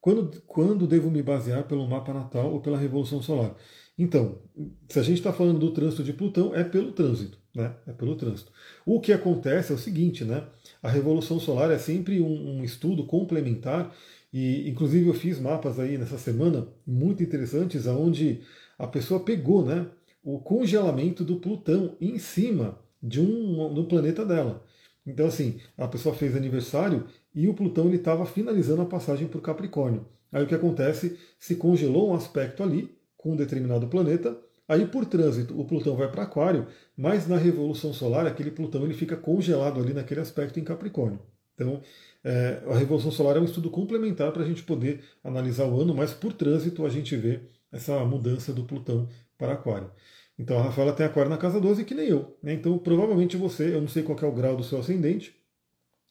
Quando, quando devo me basear pelo mapa natal ou pela revolução solar? Então, se a gente está falando do trânsito de Plutão, é pelo trânsito, né? É pelo trânsito. O que acontece é o seguinte, né? A revolução solar é sempre um, um estudo complementar e, inclusive, eu fiz mapas aí nessa semana muito interessantes, aonde a pessoa pegou, né? O congelamento do Plutão em cima de um do planeta dela. Então, assim, a pessoa fez aniversário e o Plutão estava finalizando a passagem por Capricórnio. Aí o que acontece? Se congelou um aspecto ali com um determinado planeta. Aí, por trânsito, o Plutão vai para Aquário, mas na Revolução Solar, aquele Plutão ele fica congelado ali naquele aspecto em Capricórnio. Então, é, a Revolução Solar é um estudo complementar para a gente poder analisar o ano, mas por trânsito a gente vê essa mudança do Plutão para Aquário. Então, a Rafaela tem Aquário na casa 12, que nem eu. Né? Então, provavelmente você, eu não sei qual é o grau do seu ascendente,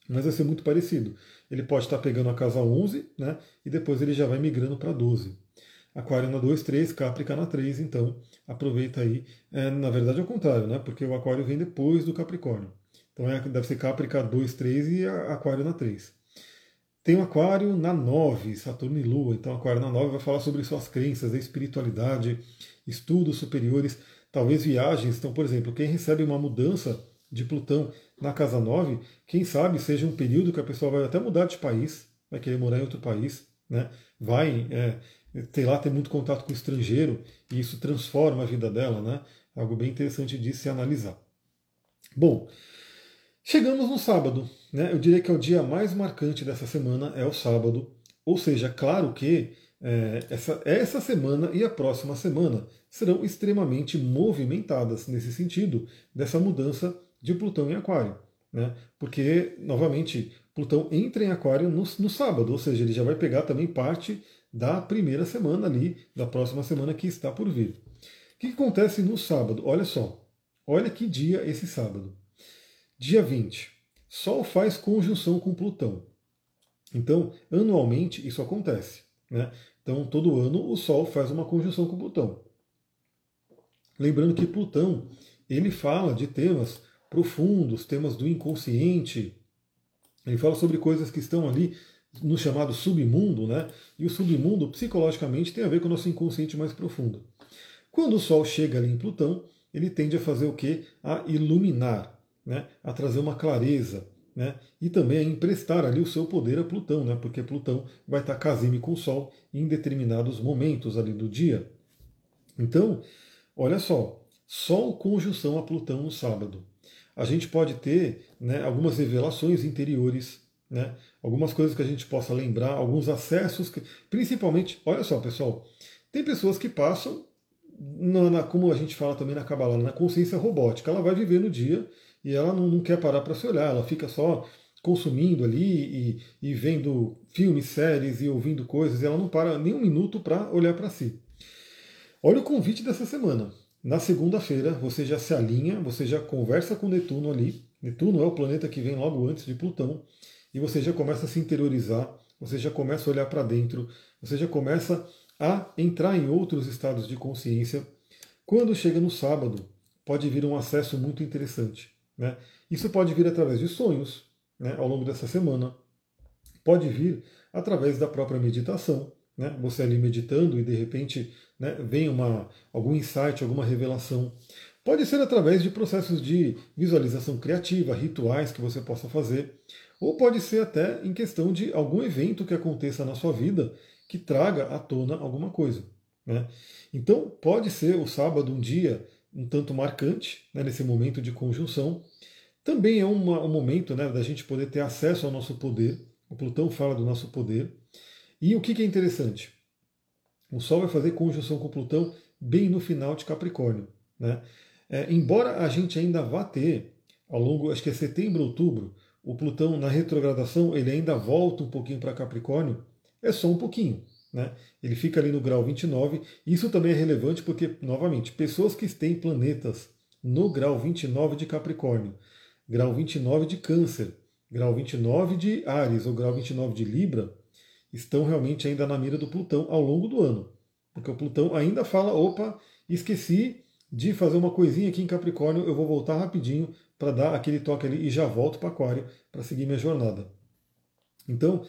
mas vai ser muito parecido. Ele pode estar pegando a casa 11, né? e depois ele já vai migrando para 12. Aquário na 2, 3, Caprica na 3, então aproveita aí. É, na verdade é o contrário, né? Porque o Aquário vem depois do Capricórnio. Então é, deve ser Caprica 2, 3 e Aquário na 3. Tem o Aquário na 9, Saturno e Lua. Então Aquário na 9 vai falar sobre suas crenças, espiritualidade, estudos superiores, talvez viagens. Então, por exemplo, quem recebe uma mudança de Plutão na casa 9, quem sabe seja um período que a pessoa vai até mudar de país, vai querer morar em outro país, né? vai é, ter lá ter muito contato com o estrangeiro e isso transforma a vida dela, né? Algo bem interessante de se analisar. Bom, chegamos no sábado, né? Eu diria que é o dia mais marcante dessa semana é o sábado. Ou seja, claro que é, essa, essa semana e a próxima semana serão extremamente movimentadas nesse sentido dessa mudança de Plutão em Aquário. Né? Porque, novamente, Plutão entra em Aquário no, no sábado, ou seja, ele já vai pegar também parte da primeira semana ali, da próxima semana que está por vir. O que acontece no sábado? Olha só, olha que dia esse sábado. Dia 20. Sol faz conjunção com Plutão. Então, anualmente isso acontece. Né? Então, todo ano o Sol faz uma conjunção com Plutão. Lembrando que Plutão ele fala de temas profundos, temas do inconsciente. Ele fala sobre coisas que estão ali no chamado submundo, né? E o submundo, psicologicamente, tem a ver com o nosso inconsciente mais profundo. Quando o Sol chega ali em Plutão, ele tende a fazer o quê? A iluminar, né? a trazer uma clareza, né? e também a emprestar ali o seu poder a Plutão, né? porque Plutão vai estar casime com o Sol em determinados momentos ali do dia. Então, olha só, Sol conjunção a Plutão no sábado. A gente pode ter né, algumas revelações interiores, né? Algumas coisas que a gente possa lembrar, alguns acessos, que, principalmente, olha só, pessoal, tem pessoas que passam, na, na, como a gente fala também na Kabbalah, na consciência robótica. Ela vai viver no dia e ela não, não quer parar para se olhar, ela fica só consumindo ali e, e vendo filmes, séries e ouvindo coisas, e ela não para nem um minuto para olhar para si. Olha o convite dessa semana. Na segunda-feira você já se alinha, você já conversa com Netuno ali. Netuno é o planeta que vem logo antes de Plutão, e você já começa a se interiorizar, você já começa a olhar para dentro, você já começa a entrar em outros estados de consciência. Quando chega no sábado, pode vir um acesso muito interessante. Né? Isso pode vir através de sonhos, né, ao longo dessa semana. Pode vir através da própria meditação. Né? Você ali meditando e de repente né, vem uma, algum insight, alguma revelação. Pode ser através de processos de visualização criativa, rituais que você possa fazer, ou pode ser até em questão de algum evento que aconteça na sua vida que traga à tona alguma coisa. Né? Então, pode ser o sábado um dia um tanto marcante, né, nesse momento de conjunção. Também é uma, um momento né, da gente poder ter acesso ao nosso poder. O Plutão fala do nosso poder. E o que, que é interessante? O Sol vai fazer conjunção com Plutão bem no final de Capricórnio. Né? É, embora a gente ainda vá ter, ao longo, acho que é setembro, outubro, o Plutão na retrogradação, ele ainda volta um pouquinho para Capricórnio, é só um pouquinho. Né? Ele fica ali no grau 29. Isso também é relevante porque, novamente, pessoas que têm planetas no grau 29 de Capricórnio, grau 29 de Câncer, grau 29 de Ares ou grau 29 de Libra, estão realmente ainda na mira do Plutão ao longo do ano. Porque o Plutão ainda fala: opa, esqueci de fazer uma coisinha aqui em Capricórnio, eu vou voltar rapidinho para dar aquele toque ali e já volto para Aquário para seguir minha jornada. Então,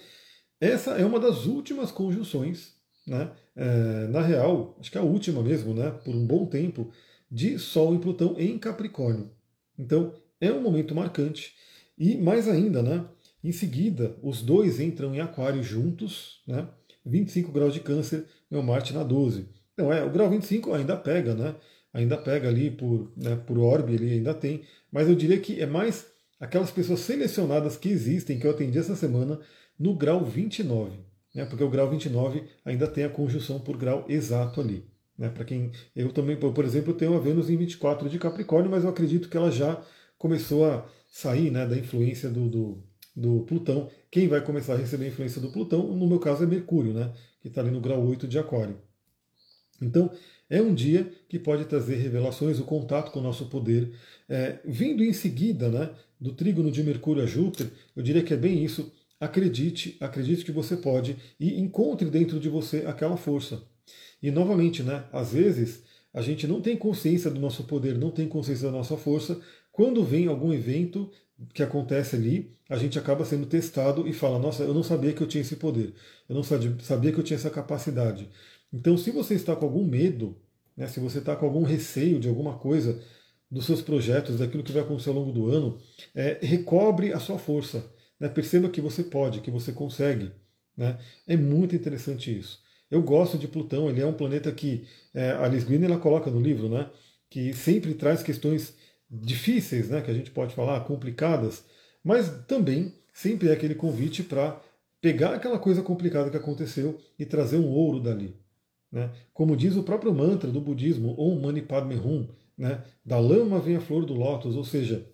essa é uma das últimas conjunções, né? É, na real, acho que é a última mesmo, né? Por um bom tempo, de Sol e Plutão em Capricórnio. Então, é um momento marcante. E mais ainda, né? Em seguida, os dois entram em Aquário juntos, né? 25 graus de Câncer, meu Marte na 12. Então, é, o grau 25 ainda pega, né? Ainda pega ali por, né, por orbe, ele ainda tem. Mas eu diria que é mais aquelas pessoas selecionadas que existem, que eu atendi essa semana, no grau 29, né, porque o grau 29 ainda tem a conjunção por grau exato ali. Né, para quem eu também, por exemplo, tenho a Vênus em 24 de Capricórnio, mas eu acredito que ela já começou a sair né, da influência do, do, do Plutão. Quem vai começar a receber a influência do Plutão, no meu caso, é Mercúrio, né, que está ali no grau 8 de Aquário. Então, é um dia que pode trazer revelações, o contato com o nosso poder. É, vindo em seguida né, do trígono de Mercúrio a Júpiter, eu diria que é bem isso, acredite, acredite que você pode e encontre dentro de você aquela força. E novamente, né, às vezes a gente não tem consciência do nosso poder, não tem consciência da nossa força. Quando vem algum evento que acontece ali, a gente acaba sendo testado e fala: Nossa, eu não sabia que eu tinha esse poder, eu não sabia que eu tinha essa capacidade. Então, se você está com algum medo, né, se você está com algum receio de alguma coisa, dos seus projetos, daquilo que vai acontecer ao longo do ano, é, recobre a sua força. Né? Perceba que você pode, que você consegue. Né? É muito interessante isso. Eu gosto de Plutão, ele é um planeta que é, a Alice Green ela coloca no livro, né, que sempre traz questões difíceis, né, que a gente pode falar, complicadas, mas também sempre é aquele convite para pegar aquela coisa complicada que aconteceu e trazer um ouro dali. Né? Como diz o próprio mantra do budismo, Om Mani Padme Hum, né? da lama vem a flor do lótus, ou seja,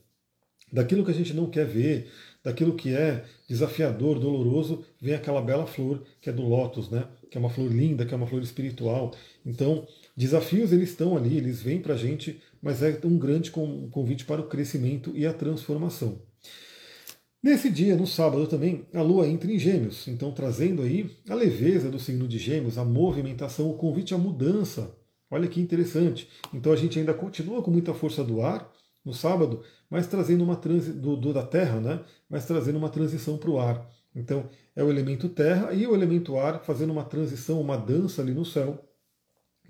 daquilo que a gente não quer ver, daquilo que é desafiador, doloroso, vem aquela bela flor que é do lótus, né? Que é uma flor linda, que é uma flor espiritual. Então, desafios eles estão ali, eles vêm para a gente, mas é um grande convite para o crescimento e a transformação. Nesse dia, no sábado também, a Lua entra em Gêmeos, então trazendo aí a leveza do signo de Gêmeos, a movimentação, o convite à mudança. Olha que interessante. Então a gente ainda continua com muita força do ar, no sábado, mas trazendo uma transi do, do, da terra, né? Mas trazendo uma transição para o ar. Então é o elemento terra e o elemento ar fazendo uma transição, uma dança ali no céu,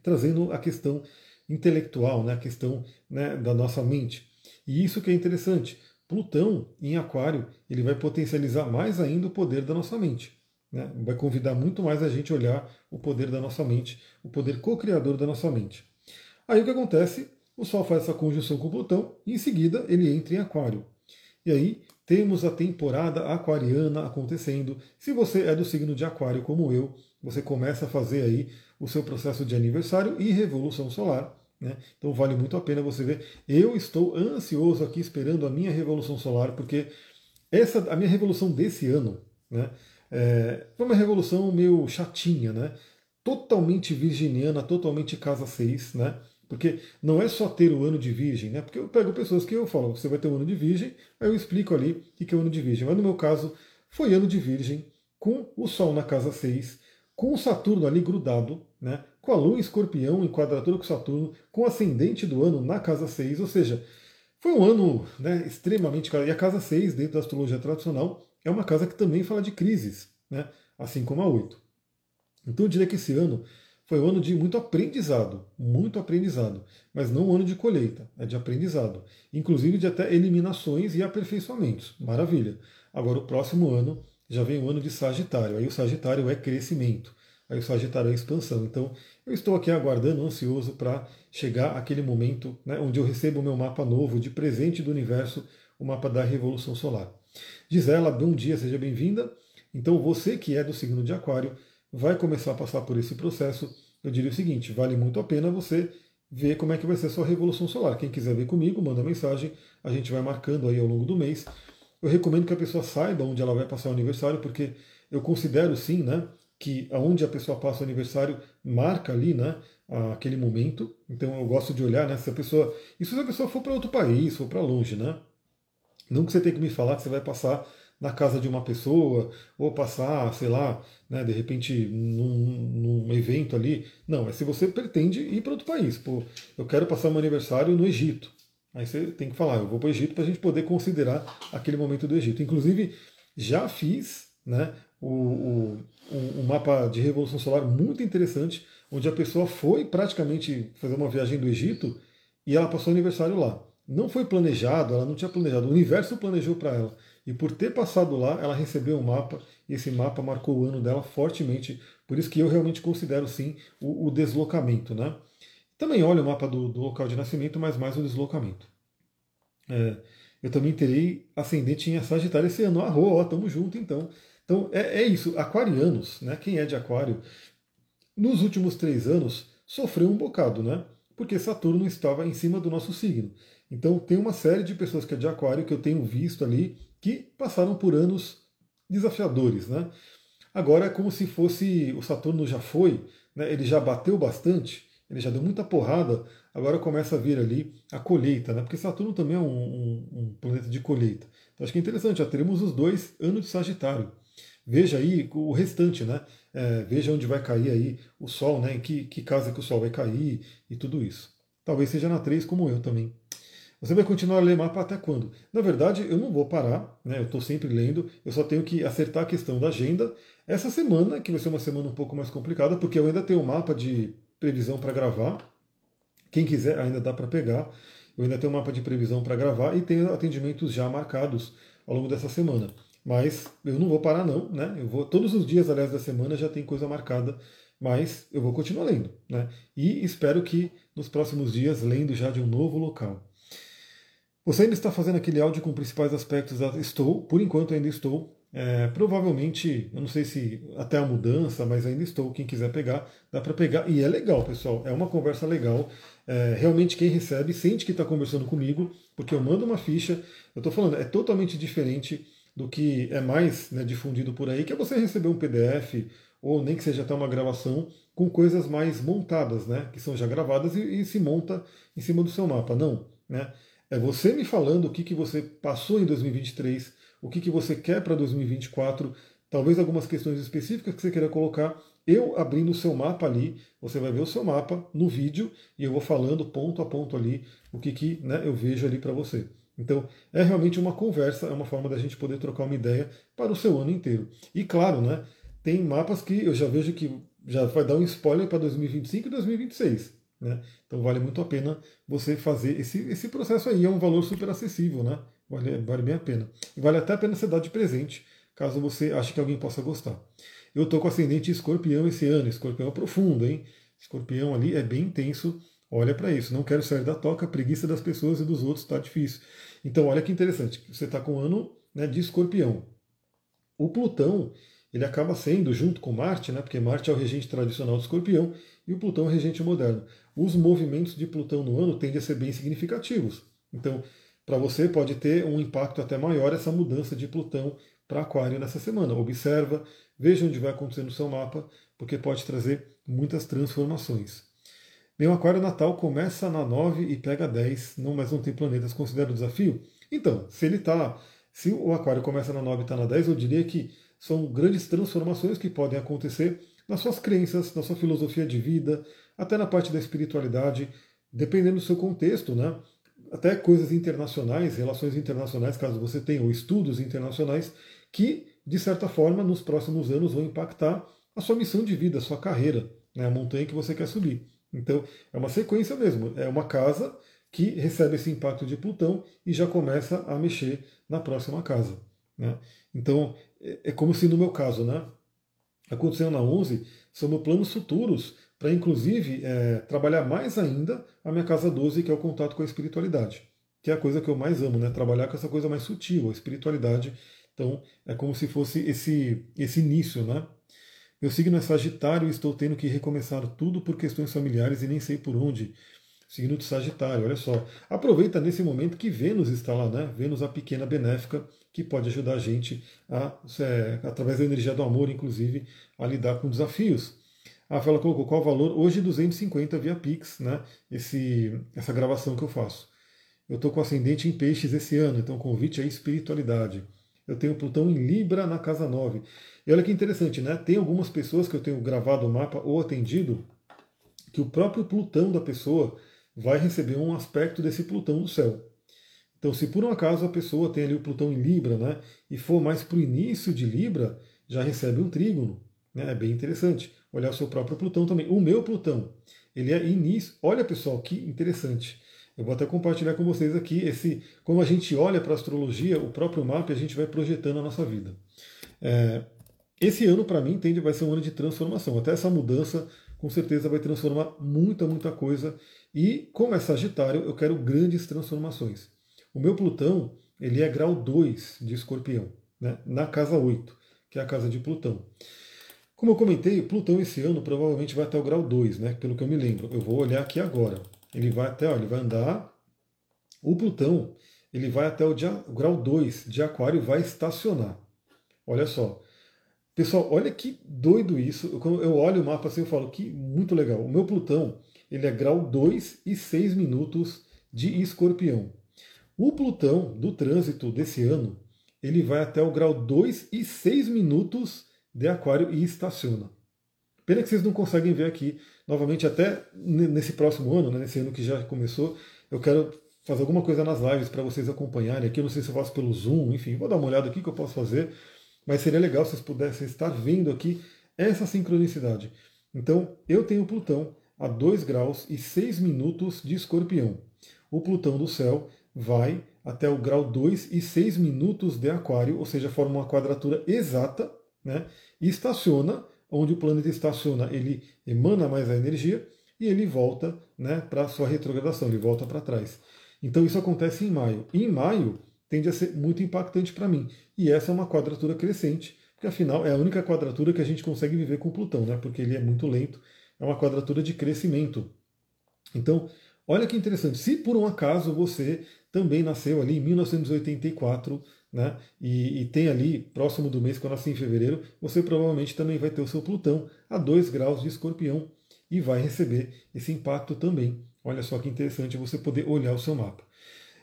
trazendo a questão intelectual, né? A questão né, da nossa mente. E isso que é interessante. Plutão em Aquário ele vai potencializar mais ainda o poder da nossa mente. Né? Vai convidar muito mais a gente a olhar o poder da nossa mente, o poder co-criador da nossa mente. Aí o que acontece? o Sol faz essa conjunção com Plutão e em seguida ele entra em Aquário. E aí temos a temporada aquariana acontecendo. Se você é do signo de Aquário como eu, você começa a fazer aí o seu processo de aniversário e revolução solar. Né? Então vale muito a pena você ver. Eu estou ansioso aqui esperando a minha revolução solar, porque essa a minha revolução desse ano, né? É, foi uma revolução meio chatinha, né? Totalmente virginiana, totalmente casa 6, né? Porque não é só ter o ano de virgem, né? Porque eu pego pessoas que eu falo, você vai ter o ano de virgem, aí eu explico ali o que é o ano de virgem. Mas no meu caso, foi ano de virgem, com o Sol na casa 6, com o Saturno ali grudado, né? Com a Lua em escorpião em quadratura com Saturno, com ascendente do ano na casa 6, ou seja, foi um ano né, extremamente. E a casa 6, dentro da astrologia tradicional, é uma casa que também fala de crises, né? assim como a 8. Então eu diria que esse ano foi um ano de muito aprendizado, muito aprendizado, mas não um ano de colheita, é de aprendizado, inclusive de até eliminações e aperfeiçoamentos. Maravilha. Agora o próximo ano já vem o ano de Sagitário, aí o Sagitário é crescimento, aí o Sagitário é expansão. Então eu estou aqui aguardando, ansioso para chegar aquele momento né, onde eu recebo o meu mapa novo de presente do universo, o mapa da Revolução Solar. Gisela, bom dia, seja bem-vinda. Então, você que é do signo de Aquário vai começar a passar por esse processo. Eu diria o seguinte: vale muito a pena você ver como é que vai ser a sua revolução solar. Quem quiser ver comigo, manda mensagem, a gente vai marcando aí ao longo do mês. Eu recomendo que a pessoa saiba onde ela vai passar o aniversário, porque eu considero sim, né, que aonde a pessoa passa o aniversário marca ali, né, aquele momento. Então eu gosto de olhar, né, se a pessoa, isso se a pessoa for para outro país, for para longe, né? Não que você tenha que me falar que você vai passar na casa de uma pessoa, ou passar, sei lá, né, de repente num, num evento ali. Não, é se você pretende ir para outro país. Pô, eu quero passar meu aniversário no Egito. Aí você tem que falar, eu vou para o Egito para a gente poder considerar aquele momento do Egito. Inclusive, já fiz né, o, o, um mapa de Revolução Solar muito interessante, onde a pessoa foi praticamente fazer uma viagem do Egito e ela passou o aniversário lá. Não foi planejado, ela não tinha planejado, o universo planejou para ela. E por ter passado lá, ela recebeu um mapa, e esse mapa marcou o ano dela fortemente. Por isso que eu realmente considero sim o, o deslocamento. Né? Também olho o mapa do, do, local de nascimento, mas mais o deslocamento. É, eu também terei ascendente em Sagitário esse ano. Arro, ó, tamo junto então. Então é, é, isso. Aquarianos, né? Quem é de Aquário, nos últimos três anos sofreu um bocado, né? Porque Saturno estava em cima do nosso signo. Então tem uma série de pessoas que é de aquário que eu tenho visto ali que passaram por anos desafiadores, né? Agora é como se fosse o Saturno já foi, né? ele já bateu bastante, ele já deu muita porrada, agora começa a vir ali a colheita, né? Porque Saturno também é um, um, um planeta de colheita. Então acho que é interessante, já teremos os dois anos de Sagitário. Veja aí o restante, né? É, veja onde vai cair aí o Sol, né? Em que, que casa que o Sol vai cair e tudo isso. Talvez seja na 3 como eu também. Você vai continuar a ler mapa até quando? Na verdade, eu não vou parar, né? eu estou sempre lendo, eu só tenho que acertar a questão da agenda. Essa semana, que vai ser uma semana um pouco mais complicada, porque eu ainda tenho um mapa de previsão para gravar. Quem quiser, ainda dá para pegar. Eu ainda tenho um mapa de previsão para gravar e tenho atendimentos já marcados ao longo dessa semana. Mas eu não vou parar não, né? Eu vou todos os dias, aliás, da semana já tem coisa marcada, mas eu vou continuar lendo, né? E espero que nos próximos dias lendo já de um novo local. Você ainda está fazendo aquele áudio com principais aspectos? Estou, por enquanto ainda estou. É, provavelmente, eu não sei se até a mudança, mas ainda estou. Quem quiser pegar, dá para pegar. E é legal, pessoal. É uma conversa legal. É, realmente, quem recebe sente que está conversando comigo, porque eu mando uma ficha. Eu estou falando, é totalmente diferente do que é mais né, difundido por aí, que é você receber um PDF ou nem que seja até uma gravação com coisas mais montadas, né, que são já gravadas e, e se monta em cima do seu mapa. Não, né? É você me falando o que, que você passou em 2023, o que, que você quer para 2024, talvez algumas questões específicas que você queira colocar. Eu abrindo o seu mapa ali, você vai ver o seu mapa no vídeo e eu vou falando ponto a ponto ali o que, que né, eu vejo ali para você. Então, é realmente uma conversa, é uma forma da gente poder trocar uma ideia para o seu ano inteiro. E claro, né, tem mapas que eu já vejo que já vai dar um spoiler para 2025 e 2026. Né? Então vale muito a pena você fazer esse, esse processo aí. É um valor super acessível, né? Vale, vale bem a pena. E vale até a pena você dar de presente, caso você ache que alguém possa gostar. Eu estou com ascendente escorpião esse ano. Escorpião profundo, hein? Escorpião ali é bem intenso. Olha para isso. Não quero sair da toca, preguiça das pessoas e dos outros está difícil. Então olha que interessante. Você está com o ano né, de escorpião. O Plutão ele acaba sendo, junto com Marte, né, porque Marte é o regente tradicional do escorpião e o Plutão é o regente moderno os movimentos de Plutão no ano tendem a ser bem significativos. Então, para você pode ter um impacto até maior essa mudança de Plutão para Aquário nessa semana. Observa, veja onde vai acontecer no seu mapa, porque pode trazer muitas transformações. O Aquário Natal começa na 9 e pega 10, não, mas não tem planetas, considera o desafio? Então, se ele está. Se o Aquário começa na 9 e está na 10, eu diria que são grandes transformações que podem acontecer nas suas crenças, na sua filosofia de vida, até na parte da espiritualidade, dependendo do seu contexto, né? Até coisas internacionais, relações internacionais, caso você tenha, ou estudos internacionais, que, de certa forma, nos próximos anos vão impactar a sua missão de vida, a sua carreira, né? a montanha que você quer subir. Então, é uma sequência mesmo. É uma casa que recebe esse impacto de Plutão e já começa a mexer na próxima casa. Né? Então, é, é como se no meu caso, né? Acontecendo na 11, são meus planos futuros para, inclusive, é, trabalhar mais ainda a minha casa 12, que é o contato com a espiritualidade. Que é a coisa que eu mais amo, né? Trabalhar com essa coisa mais sutil, a espiritualidade. Então, é como se fosse esse, esse início, né? Meu signo é Sagitário e estou tendo que recomeçar tudo por questões familiares e nem sei por onde. Signo de Sagitário, olha só. Aproveita nesse momento que Vênus está lá, né? Vênus, a pequena benéfica, que pode ajudar a gente, a, é, através da energia do amor, inclusive, a lidar com desafios. A Rafaela colocou qual o valor? Hoje 250 via Pix, né? Esse, essa gravação que eu faço. Eu estou com ascendente em peixes esse ano, então convite à espiritualidade. Eu tenho Plutão em Libra na casa 9. E olha que interessante, né? Tem algumas pessoas que eu tenho gravado o mapa ou atendido que o próprio Plutão da pessoa vai receber um aspecto desse Plutão do céu. Então, se por um acaso a pessoa tem ali o Plutão em Libra, né, e for mais para o início de Libra, já recebe um trígono. Né? É bem interessante. Olhar o seu próprio Plutão também. O meu Plutão, ele é início. Olha, pessoal, que interessante. Eu vou até compartilhar com vocês aqui esse, como a gente olha para a astrologia, o próprio mapa, a gente vai projetando a nossa vida. É, esse ano, para mim, tende vai ser um ano de transformação. Até essa mudança, com certeza, vai transformar muita, muita coisa. E, como é Sagitário, eu quero grandes transformações. O meu Plutão, ele é grau 2 de escorpião, né? na casa 8, que é a casa de Plutão. Como eu comentei, Plutão esse ano provavelmente vai até o grau 2, né? pelo que eu me lembro. Eu vou olhar aqui agora. Ele vai até, ó, ele vai andar. O Plutão, ele vai até o, dia, o grau 2 de Aquário vai estacionar. Olha só. Pessoal, olha que doido isso. Quando eu olho o mapa assim, eu falo que muito legal. O meu Plutão, ele é grau 2 e 6 minutos de escorpião. O Plutão do trânsito desse ano, ele vai até o grau 2 e 6 minutos de aquário e estaciona. Pena que vocês não conseguem ver aqui. Novamente, até nesse próximo ano, né, nesse ano que já começou, eu quero fazer alguma coisa nas lives para vocês acompanharem aqui. Eu não sei se eu faço pelo Zoom, enfim, vou dar uma olhada aqui que eu posso fazer. Mas seria legal se vocês pudessem estar vendo aqui essa sincronicidade. Então, eu tenho Plutão a 2 graus e 6 minutos de escorpião. O Plutão do céu vai até o grau 2 e 6 minutos de aquário, ou seja, forma uma quadratura exata, né? e estaciona, onde o planeta estaciona, ele emana mais a energia e ele volta né, para a sua retrogradação, ele volta para trás. Então isso acontece em maio. E em maio tende a ser muito impactante para mim. E essa é uma quadratura crescente, porque afinal é a única quadratura que a gente consegue viver com Plutão, né? Porque ele é muito lento, é uma quadratura de crescimento. Então, olha que interessante. Se por um acaso você também nasceu ali em 1984, né? E, e, tem ali, próximo do mês eu nasci em fevereiro, você provavelmente também vai ter o seu Plutão a 2 graus de escorpião e vai receber esse impacto também. Olha só que interessante você poder olhar o seu mapa.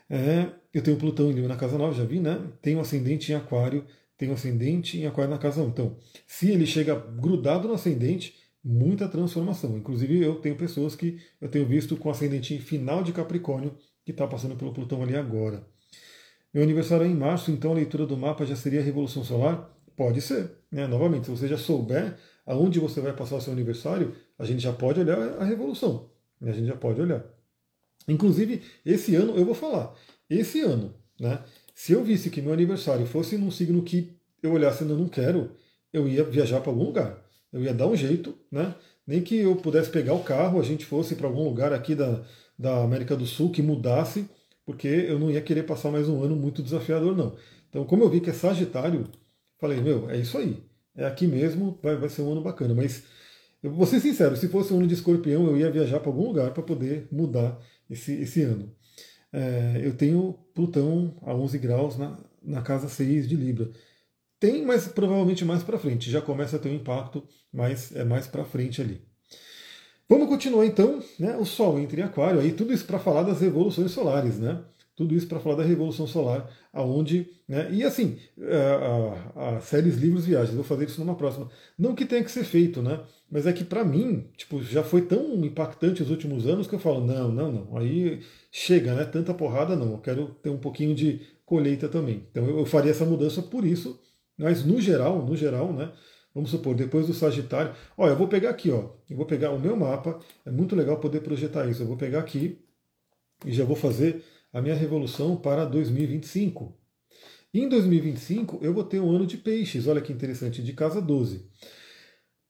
É, eu tenho Plutão em Libra na casa 9, já vi, né? Tenho ascendente em Aquário, tenho ascendente em Aquário na casa 1. Então, se ele chega grudado no ascendente, muita transformação. Inclusive, eu tenho pessoas que eu tenho visto com ascendente final de Capricórnio, que está passando pelo Plutão ali agora. Meu aniversário é em março, então a leitura do mapa já seria a Revolução Solar? Pode ser. Né? Novamente, se você já souber aonde você vai passar o seu aniversário, a gente já pode olhar a Revolução. A gente já pode olhar. Inclusive, esse ano eu vou falar. Esse ano, né? Se eu visse que meu aniversário fosse num signo que eu olhasse e não quero, eu ia viajar para algum lugar. Eu ia dar um jeito, né? Nem que eu pudesse pegar o carro, a gente fosse para algum lugar aqui da, da América do Sul que mudasse, porque eu não ia querer passar mais um ano muito desafiador, não. Então, como eu vi que é Sagitário, falei, meu, é isso aí. É aqui mesmo, vai, vai ser um ano bacana. Mas eu vou ser sincero, se fosse um ano de escorpião, eu ia viajar para algum lugar para poder mudar esse, esse ano. é, eu tenho Plutão a 11 graus na, na casa 6 de Libra. Tem, mas provavelmente mais para frente. Já começa a ter um impacto, mas é mais para frente ali. Vamos continuar então, né? O Sol entra em Aquário, aí tudo isso para falar das revoluções solares, né? Tudo isso para falar da Revolução Solar, aonde, né? E assim, a, a, a séries Livros Viagens, vou fazer isso numa próxima. Não que tenha que ser feito, né? Mas é que para mim, tipo, já foi tão impactante os últimos anos que eu falo, não, não, não. Aí chega, né? Tanta porrada não. Eu quero ter um pouquinho de colheita também. Então eu, eu faria essa mudança por isso, mas no geral, no geral, né? Vamos supor, depois do Sagitário. Olha, eu vou pegar aqui, ó. Eu vou pegar o meu mapa. É muito legal poder projetar isso. Eu vou pegar aqui e já vou fazer a minha revolução para 2025. Em 2025 eu vou ter um ano de peixes, olha que interessante, de casa 12.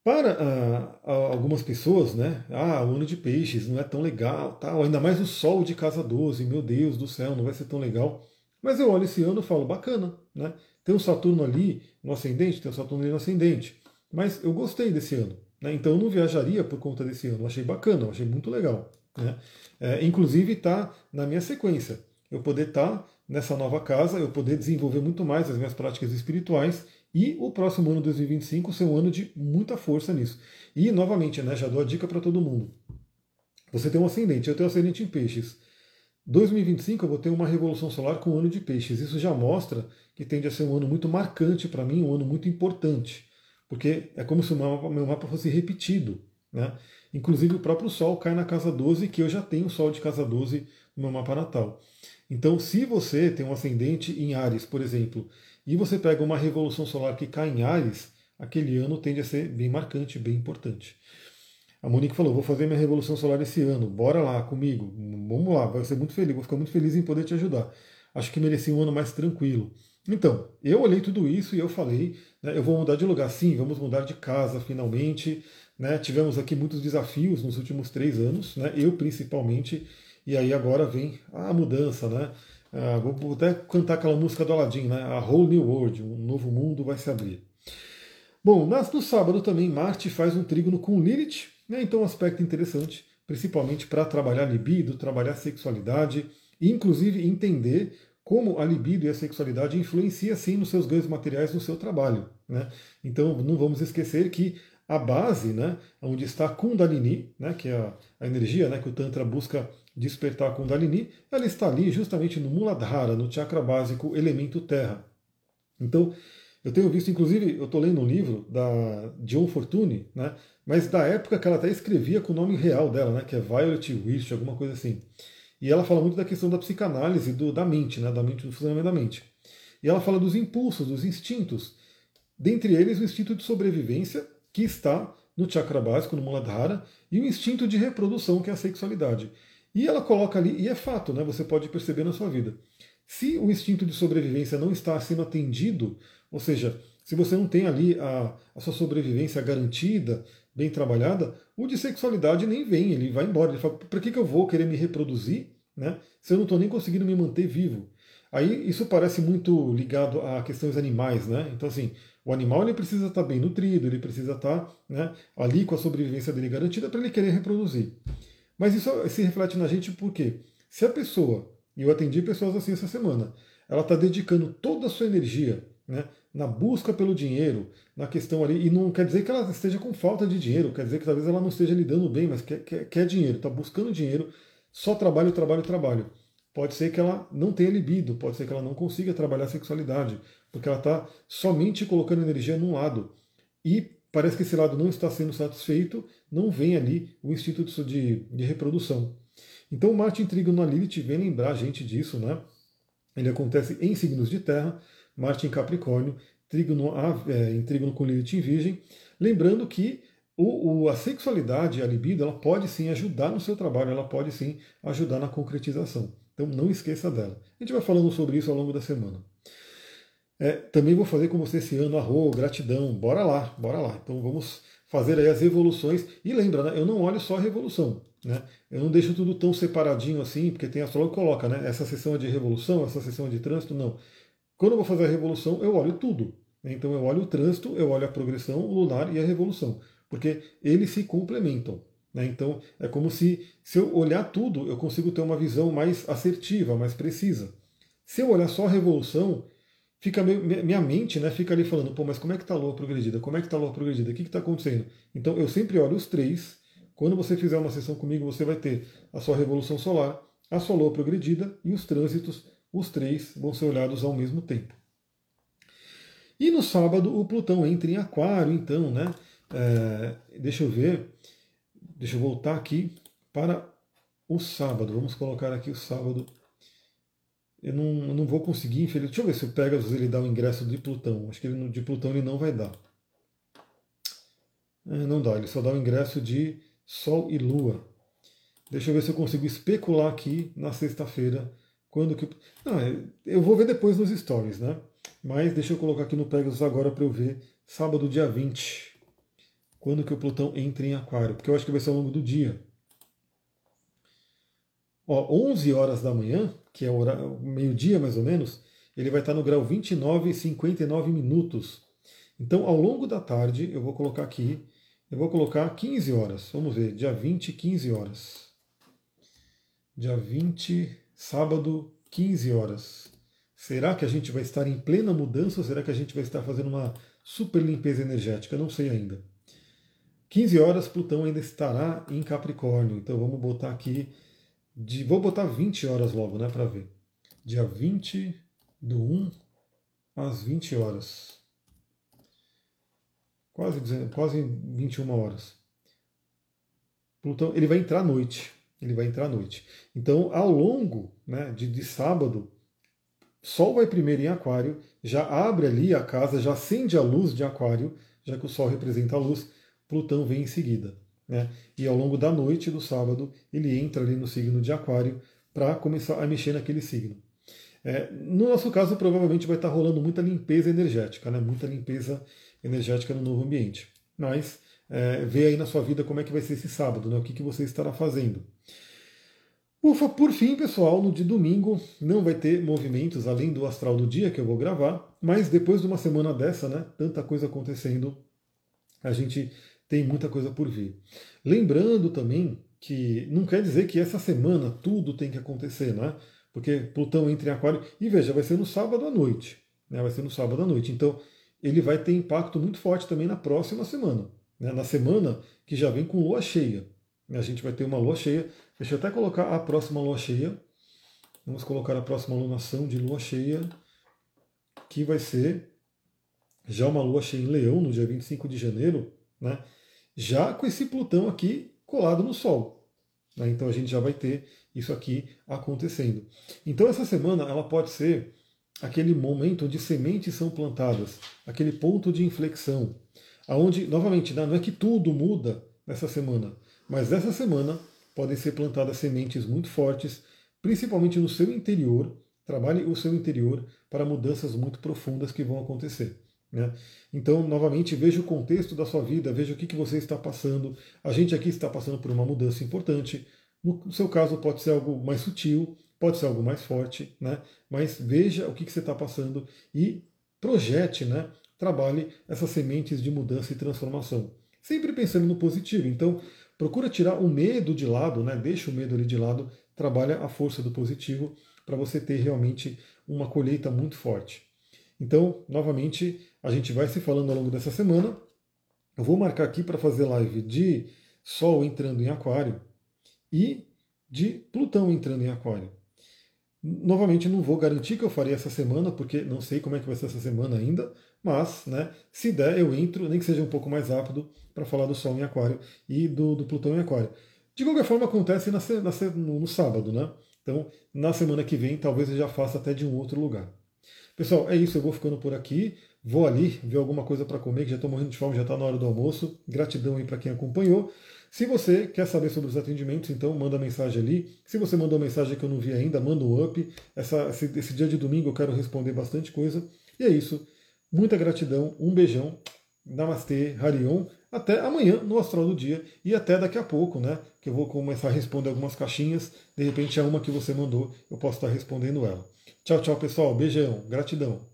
Para ah, algumas pessoas, né? Ah, o ano de peixes não é tão legal, tal. ainda mais o sol de casa 12, meu Deus do céu, não vai ser tão legal. Mas eu olho esse ano e falo, bacana, né? Tem o Saturno ali no ascendente, tem o Saturno ali no ascendente. Mas eu gostei desse ano. Né? Então eu não viajaria por conta desse ano. Eu achei bacana, eu achei muito legal. Né? É, inclusive está na minha sequência. Eu poder estar tá nessa nova casa, eu poder desenvolver muito mais as minhas práticas espirituais e o próximo ano 2025 ser um ano de muita força nisso. E novamente, né, já dou a dica para todo mundo. Você tem um ascendente, eu tenho um ascendente em peixes. 2025 eu vou ter uma revolução solar com o ano de peixes. Isso já mostra que tende a ser um ano muito marcante para mim, um ano muito importante. Porque é como se o meu mapa fosse repetido. Né? Inclusive o próprio Sol cai na casa 12, que eu já tenho Sol de casa 12 no meu mapa natal. Então, se você tem um ascendente em Ares, por exemplo, e você pega uma revolução solar que cai em Ares, aquele ano tende a ser bem marcante, bem importante. A Monique falou: vou fazer minha revolução solar esse ano, bora lá comigo, vamos lá, vai ser muito feliz, vou ficar muito feliz em poder te ajudar. Acho que mereci um ano mais tranquilo. Então, eu olhei tudo isso e eu falei: né, eu vou mudar de lugar, sim, vamos mudar de casa finalmente. Né? Tivemos aqui muitos desafios nos últimos três anos, né? eu principalmente, e aí agora vem a mudança, né? Ah, vou até cantar aquela música do Aladdin, né? A Whole New World, um novo mundo vai se abrir. Bom, no sábado também Marte faz um trígono com Lilith, né? então um aspecto interessante, principalmente para trabalhar libido, trabalhar sexualidade, e inclusive entender como a libido e a sexualidade influencia sim nos seus ganhos materiais no seu trabalho. Né? Então não vamos esquecer que a base, né, onde está Kundalini, né, que é a, a, energia né, que o Tantra busca despertar Kundalini, ela está ali justamente no Muladhara, no chakra básico, elemento terra. Então, eu tenho visto, inclusive, eu estou lendo um livro da John Fortune, né, mas da época que ela até escrevia com o nome real dela, né, que é Violet Wish, alguma coisa assim. E ela fala muito da questão da psicanálise do, da mente, né, da mente, do funcionamento da mente. E ela fala dos impulsos, dos instintos, dentre eles o instinto de sobrevivência, que está no chakra básico, no Muladhara, e o instinto de reprodução, que é a sexualidade. E ela coloca ali, e é fato, né, você pode perceber na sua vida. Se o instinto de sobrevivência não está sendo atendido, ou seja, se você não tem ali a, a sua sobrevivência garantida, bem trabalhada, o de sexualidade nem vem, ele vai embora. Ele fala, para que, que eu vou querer me reproduzir né, se eu não estou nem conseguindo me manter vivo? Aí isso parece muito ligado a questões animais, né? Então, assim, o animal ele precisa estar bem nutrido, ele precisa estar né, ali com a sobrevivência dele garantida para ele querer reproduzir. Mas isso se reflete na gente porque se a pessoa, e eu atendi pessoas assim essa semana, ela está dedicando toda a sua energia né, na busca pelo dinheiro, na questão ali, e não quer dizer que ela esteja com falta de dinheiro, quer dizer que talvez ela não esteja lidando bem, mas quer, quer, quer dinheiro, está buscando dinheiro, só trabalho, trabalho, trabalho. Pode ser que ela não tenha libido, pode ser que ela não consiga trabalhar a sexualidade, porque ela está somente colocando energia num lado. E parece que esse lado não está sendo satisfeito, não vem ali o instinto de, de reprodução. Então Marte intriga na Lilith vem lembrar a gente disso, né? Ele acontece em signos de terra, Marte em Capricórnio, trígono, é, em trígono com Lilith em Virgem. Lembrando que o, o, a sexualidade, a libido, ela pode sim ajudar no seu trabalho, ela pode sim ajudar na concretização. Então não esqueça dela. A gente vai falando sobre isso ao longo da semana. É, também vou fazer com você esse ano arro, gratidão, bora lá, bora lá. Então vamos fazer aí as revoluções. E lembra, né, eu não olho só a revolução. Né? Eu não deixo tudo tão separadinho assim, porque tem astrólogo que coloca, né? Essa sessão é de revolução, essa sessão é de trânsito, não. Quando eu vou fazer a revolução, eu olho tudo. Então eu olho o trânsito, eu olho a progressão lunar e a revolução, porque eles se complementam. Né? Então é como se, se eu olhar tudo, eu consigo ter uma visão mais assertiva, mais precisa. Se eu olhar só a revolução, fica minha mente né, fica ali falando, pô, mas como é que está a Lua progredida? Como é que está a Lua progredida? O que está acontecendo? Então eu sempre olho os três. Quando você fizer uma sessão comigo, você vai ter a sua revolução solar, a sua Lua progredida e os trânsitos, os três vão ser olhados ao mesmo tempo. E no sábado o Plutão entra em Aquário, então, né? É, deixa eu ver. Deixa eu voltar aqui para o sábado. Vamos colocar aqui o sábado. Eu não, eu não vou conseguir, infelizmente. Deixa eu ver se o Pegasus ele dá o ingresso de Plutão. Acho que ele, de Plutão ele não vai dar. É, não dá, ele só dá o ingresso de Sol e Lua. Deixa eu ver se eu consigo especular aqui na sexta-feira. Quando que. Não, é, eu vou ver depois nos stories, né? Mas deixa eu colocar aqui no Pegasus agora para eu ver. Sábado, dia 20 quando que o Plutão entra em Aquário, porque eu acho que vai ser ao longo do dia. Ó, 11 horas da manhã, que é meio-dia mais ou menos, ele vai estar no grau 29 e 59 minutos. Então, ao longo da tarde, eu vou colocar aqui, eu vou colocar 15 horas. Vamos ver, dia 20, 15 horas. Dia 20, sábado, 15 horas. Será que a gente vai estar em plena mudança ou será que a gente vai estar fazendo uma super limpeza energética? Não sei ainda. 15 horas, Plutão ainda estará em Capricórnio. Então vamos botar aqui. De, vou botar 20 horas logo, né, para ver. Dia 20 do 1 às 20 horas. Quase, quase 21 horas. Plutão, ele vai entrar à noite. Ele vai entrar à noite. Então, ao longo né, de, de sábado, Sol vai primeiro em Aquário, já abre ali a casa, já acende a luz de Aquário, já que o Sol representa a luz Plutão vem em seguida. Né? E ao longo da noite do sábado, ele entra ali no signo de Aquário para começar a mexer naquele signo. É, no nosso caso, provavelmente vai estar rolando muita limpeza energética, né? muita limpeza energética no novo ambiente. Mas é, vê aí na sua vida como é que vai ser esse sábado, né? o que, que você estará fazendo. Ufa, por fim, pessoal, no de domingo não vai ter movimentos além do astral do dia que eu vou gravar, mas depois de uma semana dessa, né, tanta coisa acontecendo, a gente tem muita coisa por vir. Lembrando também que não quer dizer que essa semana tudo tem que acontecer, né? Porque Plutão entra em Aquário e veja, vai ser no sábado à noite, né? Vai ser no sábado à noite. Então ele vai ter impacto muito forte também na próxima semana, né? na semana que já vem com lua cheia. A gente vai ter uma lua cheia. Deixa eu até colocar a próxima lua cheia. Vamos colocar a próxima lunação de lua cheia, que vai ser já uma lua cheia em Leão, no dia 25 de janeiro, né? já com esse Plutão aqui colado no Sol. Né? Então a gente já vai ter isso aqui acontecendo. Então essa semana ela pode ser aquele momento onde sementes são plantadas, aquele ponto de inflexão, aonde novamente né, não é que tudo muda nessa semana, mas essa semana podem ser plantadas sementes muito fortes, principalmente no seu interior. Trabalhe o seu interior para mudanças muito profundas que vão acontecer. Né? Então, novamente, veja o contexto da sua vida, veja o que, que você está passando. A gente aqui está passando por uma mudança importante. No seu caso, pode ser algo mais sutil, pode ser algo mais forte, né? mas veja o que, que você está passando e projete, né? trabalhe essas sementes de mudança e transformação. Sempre pensando no positivo. Então, procura tirar o medo de lado, né? deixa o medo ali de lado, trabalha a força do positivo para você ter realmente uma colheita muito forte. Então, novamente, a gente vai se falando ao longo dessa semana. Eu vou marcar aqui para fazer live de Sol entrando em Aquário e de Plutão entrando em Aquário. Novamente, não vou garantir que eu farei essa semana, porque não sei como é que vai ser essa semana ainda, mas, né, se der, eu entro, nem que seja um pouco mais rápido, para falar do Sol em Aquário e do, do Plutão em Aquário. De qualquer forma, acontece na, na, no, no sábado, né? Então, na semana que vem, talvez eu já faça até de um outro lugar. Pessoal, é isso, eu vou ficando por aqui. Vou ali ver alguma coisa para comer, que já estou morrendo de fome, já está na hora do almoço. Gratidão aí para quem acompanhou. Se você quer saber sobre os atendimentos, então manda mensagem ali. Se você mandou mensagem que eu não vi ainda, manda um up. Essa, esse, esse dia de domingo eu quero responder bastante coisa. E é isso. Muita gratidão, um beijão. Namastê, Harion. Até amanhã no Astral do Dia e até daqui a pouco, né? Que eu vou começar a responder algumas caixinhas. De repente é uma que você mandou, eu posso estar respondendo ela. Tchau, tchau, pessoal. Beijão. Gratidão.